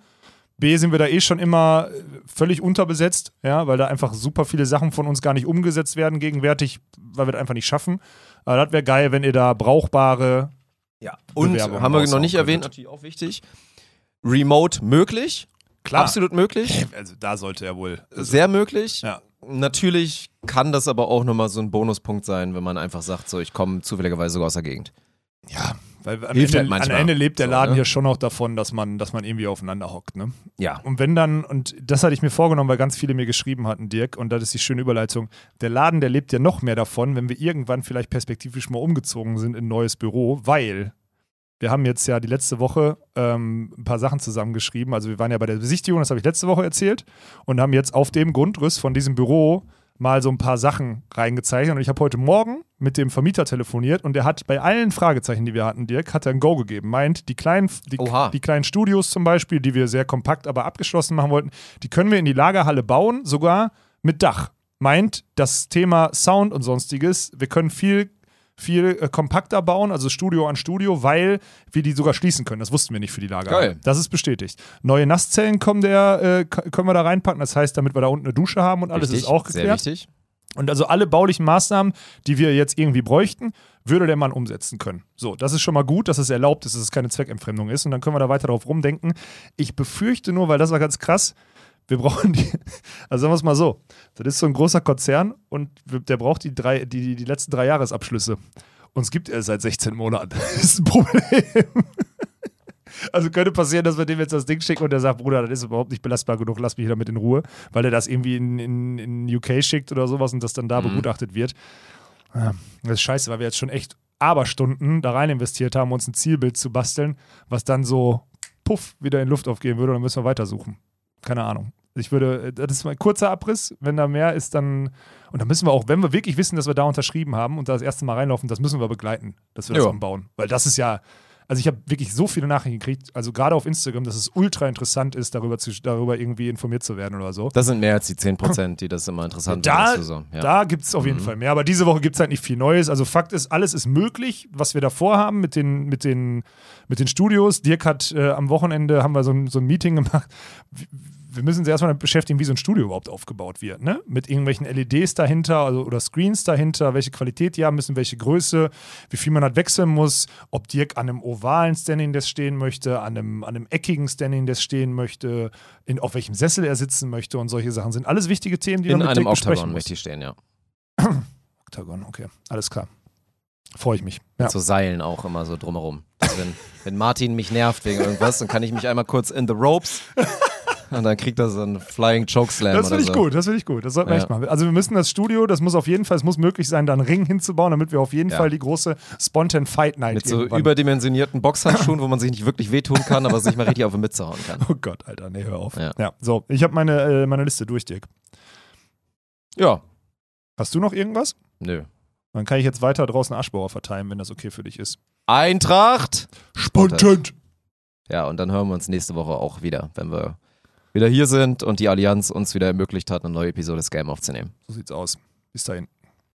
Speaker 2: B sind wir da eh schon immer äh, völlig unterbesetzt, ja, weil da einfach super viele Sachen von uns gar nicht umgesetzt werden gegenwärtig, weil wir das einfach nicht schaffen. Aber das wäre geil, wenn ihr da brauchbare
Speaker 1: Ja. Und
Speaker 2: Bewerbungen
Speaker 1: haben wir noch nicht erwähnt, natürlich auch wichtig. Remote möglich.
Speaker 2: Klar.
Speaker 1: Absolut möglich.
Speaker 2: Also da sollte er wohl. Also,
Speaker 1: Sehr möglich.
Speaker 2: Ja.
Speaker 1: Natürlich kann das aber auch nochmal so ein Bonuspunkt sein, wenn man einfach sagt, so, ich komme zufälligerweise sogar aus der Gegend.
Speaker 2: ja, weil am
Speaker 1: Hilft
Speaker 2: Ende,
Speaker 1: halt
Speaker 2: am Ende lebt der
Speaker 1: So,
Speaker 2: Laden
Speaker 1: ne?
Speaker 2: ja schon auch davon, dass man, dass man irgendwie aufeinander hockt. Ne?
Speaker 1: Ja.
Speaker 2: Und wenn dann, und das hatte ich mir vorgenommen, weil ganz viele mir geschrieben hatten, Dirk, und das ist die schöne Überleitung, der Laden, der lebt ja noch mehr davon, wenn wir irgendwann vielleicht perspektivisch mal umgezogen sind in ein neues Büro, weil wir haben jetzt ja die letzte Woche ähm, ein paar Sachen zusammengeschrieben. Also wir waren ja bei der Besichtigung, das habe ich letzte Woche erzählt, und haben jetzt auf dem Grundriss von diesem Büro mal so ein paar Sachen reingezeichnet. Und ich habe heute Morgen mit dem Vermieter telefoniert und der hat bei allen Fragezeichen, die wir hatten, Dirk, hat er ein Go gegeben. Meint, die kleinen, die, die kleinen Studios zum Beispiel, die wir sehr kompakt, aber abgeschlossen machen wollten, die können wir in die Lagerhalle bauen, sogar mit Dach. meint das Thema Sound und sonstiges, wir können viel viel äh, kompakter bauen, also Studio an Studio, weil wir die sogar schließen können. Das wussten wir nicht für die Lagerhalle.
Speaker 1: Geil.
Speaker 2: Das ist bestätigt. Neue Nasszellen kommen der, äh, können wir da reinpacken. Das heißt, damit wir da unten eine Dusche haben und alles
Speaker 1: Wichtig,
Speaker 2: ist auch
Speaker 1: Sehr
Speaker 2: geklärt.
Speaker 1: wichtig.
Speaker 2: Und also alle baulichen Maßnahmen, die wir jetzt irgendwie bräuchten, würde der Mann umsetzen können. So, das ist schon mal gut, dass es erlaubt ist, dass es keine Zweckentfremdung ist. Und dann können wir da weiter drauf rumdenken. Ich befürchte nur, weil das war ganz krass, wir brauchen die, (laughs) also sagen wir es mal so, das ist so ein großer Konzern und der braucht die, drei, die, die, letzten drei Jahresabschlüsse. Uns gibt er seit 16 Monaten. (laughs) Das ist ein Problem. (laughs) Also könnte passieren, dass wir dem jetzt das Ding schicken und der sagt, Bruder, das ist überhaupt nicht belastbar genug, lass mich damit in Ruhe, weil er das irgendwie in, in, in UK schickt oder sowas und das dann da begutachtet wird. Das ist scheiße, weil wir jetzt schon echt Aberstunden da rein investiert haben, uns ein Zielbild zu basteln, was dann so puff wieder in Luft aufgehen würde und dann müssen wir weitersuchen. Keine Ahnung. Ich würde, das ist mal ein kurzer Abriss, wenn da mehr ist, dann, und dann müssen wir auch, wenn wir wirklich wissen, dass wir da unterschrieben haben und da das erste Mal reinlaufen, das müssen wir begleiten, dass wir das
Speaker 1: Ja.
Speaker 2: umbauen. Weil das ist ja, also ich habe wirklich so viele Nachrichten gekriegt, also gerade auf Instagram, dass es ultra interessant ist, darüber, zu, darüber irgendwie informiert zu werden oder so.
Speaker 1: Das sind mehr als die 10%, die das immer interessant
Speaker 2: Da,
Speaker 1: finden. Ja.
Speaker 2: da gibt es auf jeden Fall mehr. Aber diese Woche gibt es halt nicht viel Neues. Also Fakt ist, alles ist möglich, was wir da vorhaben mit den, mit den, mit den Studios. Dirk hat äh, am Wochenende haben wir so ein, so ein Meeting gemacht. Wir- Wir müssen uns erstmal beschäftigen, wie so ein Studio überhaupt aufgebaut wird. Ne? Mit irgendwelchen LEDs dahinter also, oder Screens dahinter, welche Qualität die haben müssen, welche Größe, wie viel man halt wechseln muss, ob Dirk an einem ovalen Standing Desk stehen möchte, an einem, an einem eckigen Standing Desk stehen möchte, in, auf welchem Sessel er sitzen möchte und solche Sachen sind alles wichtige Themen, die
Speaker 1: In
Speaker 2: man mit
Speaker 1: einem
Speaker 2: Dirk
Speaker 1: Oktagon möchte ich stehen, ja. (clears throat)
Speaker 2: Oktagon, okay. Alles klar. Freue ich mich. Ja.
Speaker 1: Mit so Seilen auch immer so drumherum. Also wenn, wenn Martin mich nervt wegen irgendwas, dann kann ich mich einmal kurz in the ropes und dann kriegt er so einen Flying Chokeslam
Speaker 2: Das finde ich
Speaker 1: so.
Speaker 2: gut, das finde ich gut. Das sollten wir
Speaker 1: Ja.
Speaker 2: echt machen. Also wir müssen das Studio, das muss auf jeden Fall, es muss möglich sein, da einen Ring hinzubauen, damit wir auf jeden
Speaker 1: Ja.
Speaker 2: Fall die große Spontan Fight Night
Speaker 1: Mit so
Speaker 2: irgendwann-
Speaker 1: überdimensionierten Boxhandschuhen, wo man sich nicht wirklich wehtun kann, aber sich mal richtig auf den Mütze hauen kann. (laughs)
Speaker 2: Oh Gott, Alter, nee, hör auf. Ja,
Speaker 1: Ja.
Speaker 2: so, ich habe meine, äh, meine Liste durch, Dirk.
Speaker 1: Ja,
Speaker 2: Hast du noch irgendwas?
Speaker 1: nö.
Speaker 2: Dann kann ich jetzt weiter draußen Aschbauer verteilen, wenn das okay für dich ist.
Speaker 1: Eintracht!
Speaker 2: Spontan!
Speaker 1: Ja, und dann hören wir uns nächste Woche auch wieder, wenn wir wieder hier sind und die Allianz uns wieder ermöglicht hat, eine neue Episode des Game aufzunehmen.
Speaker 2: So sieht's aus. Bis dahin.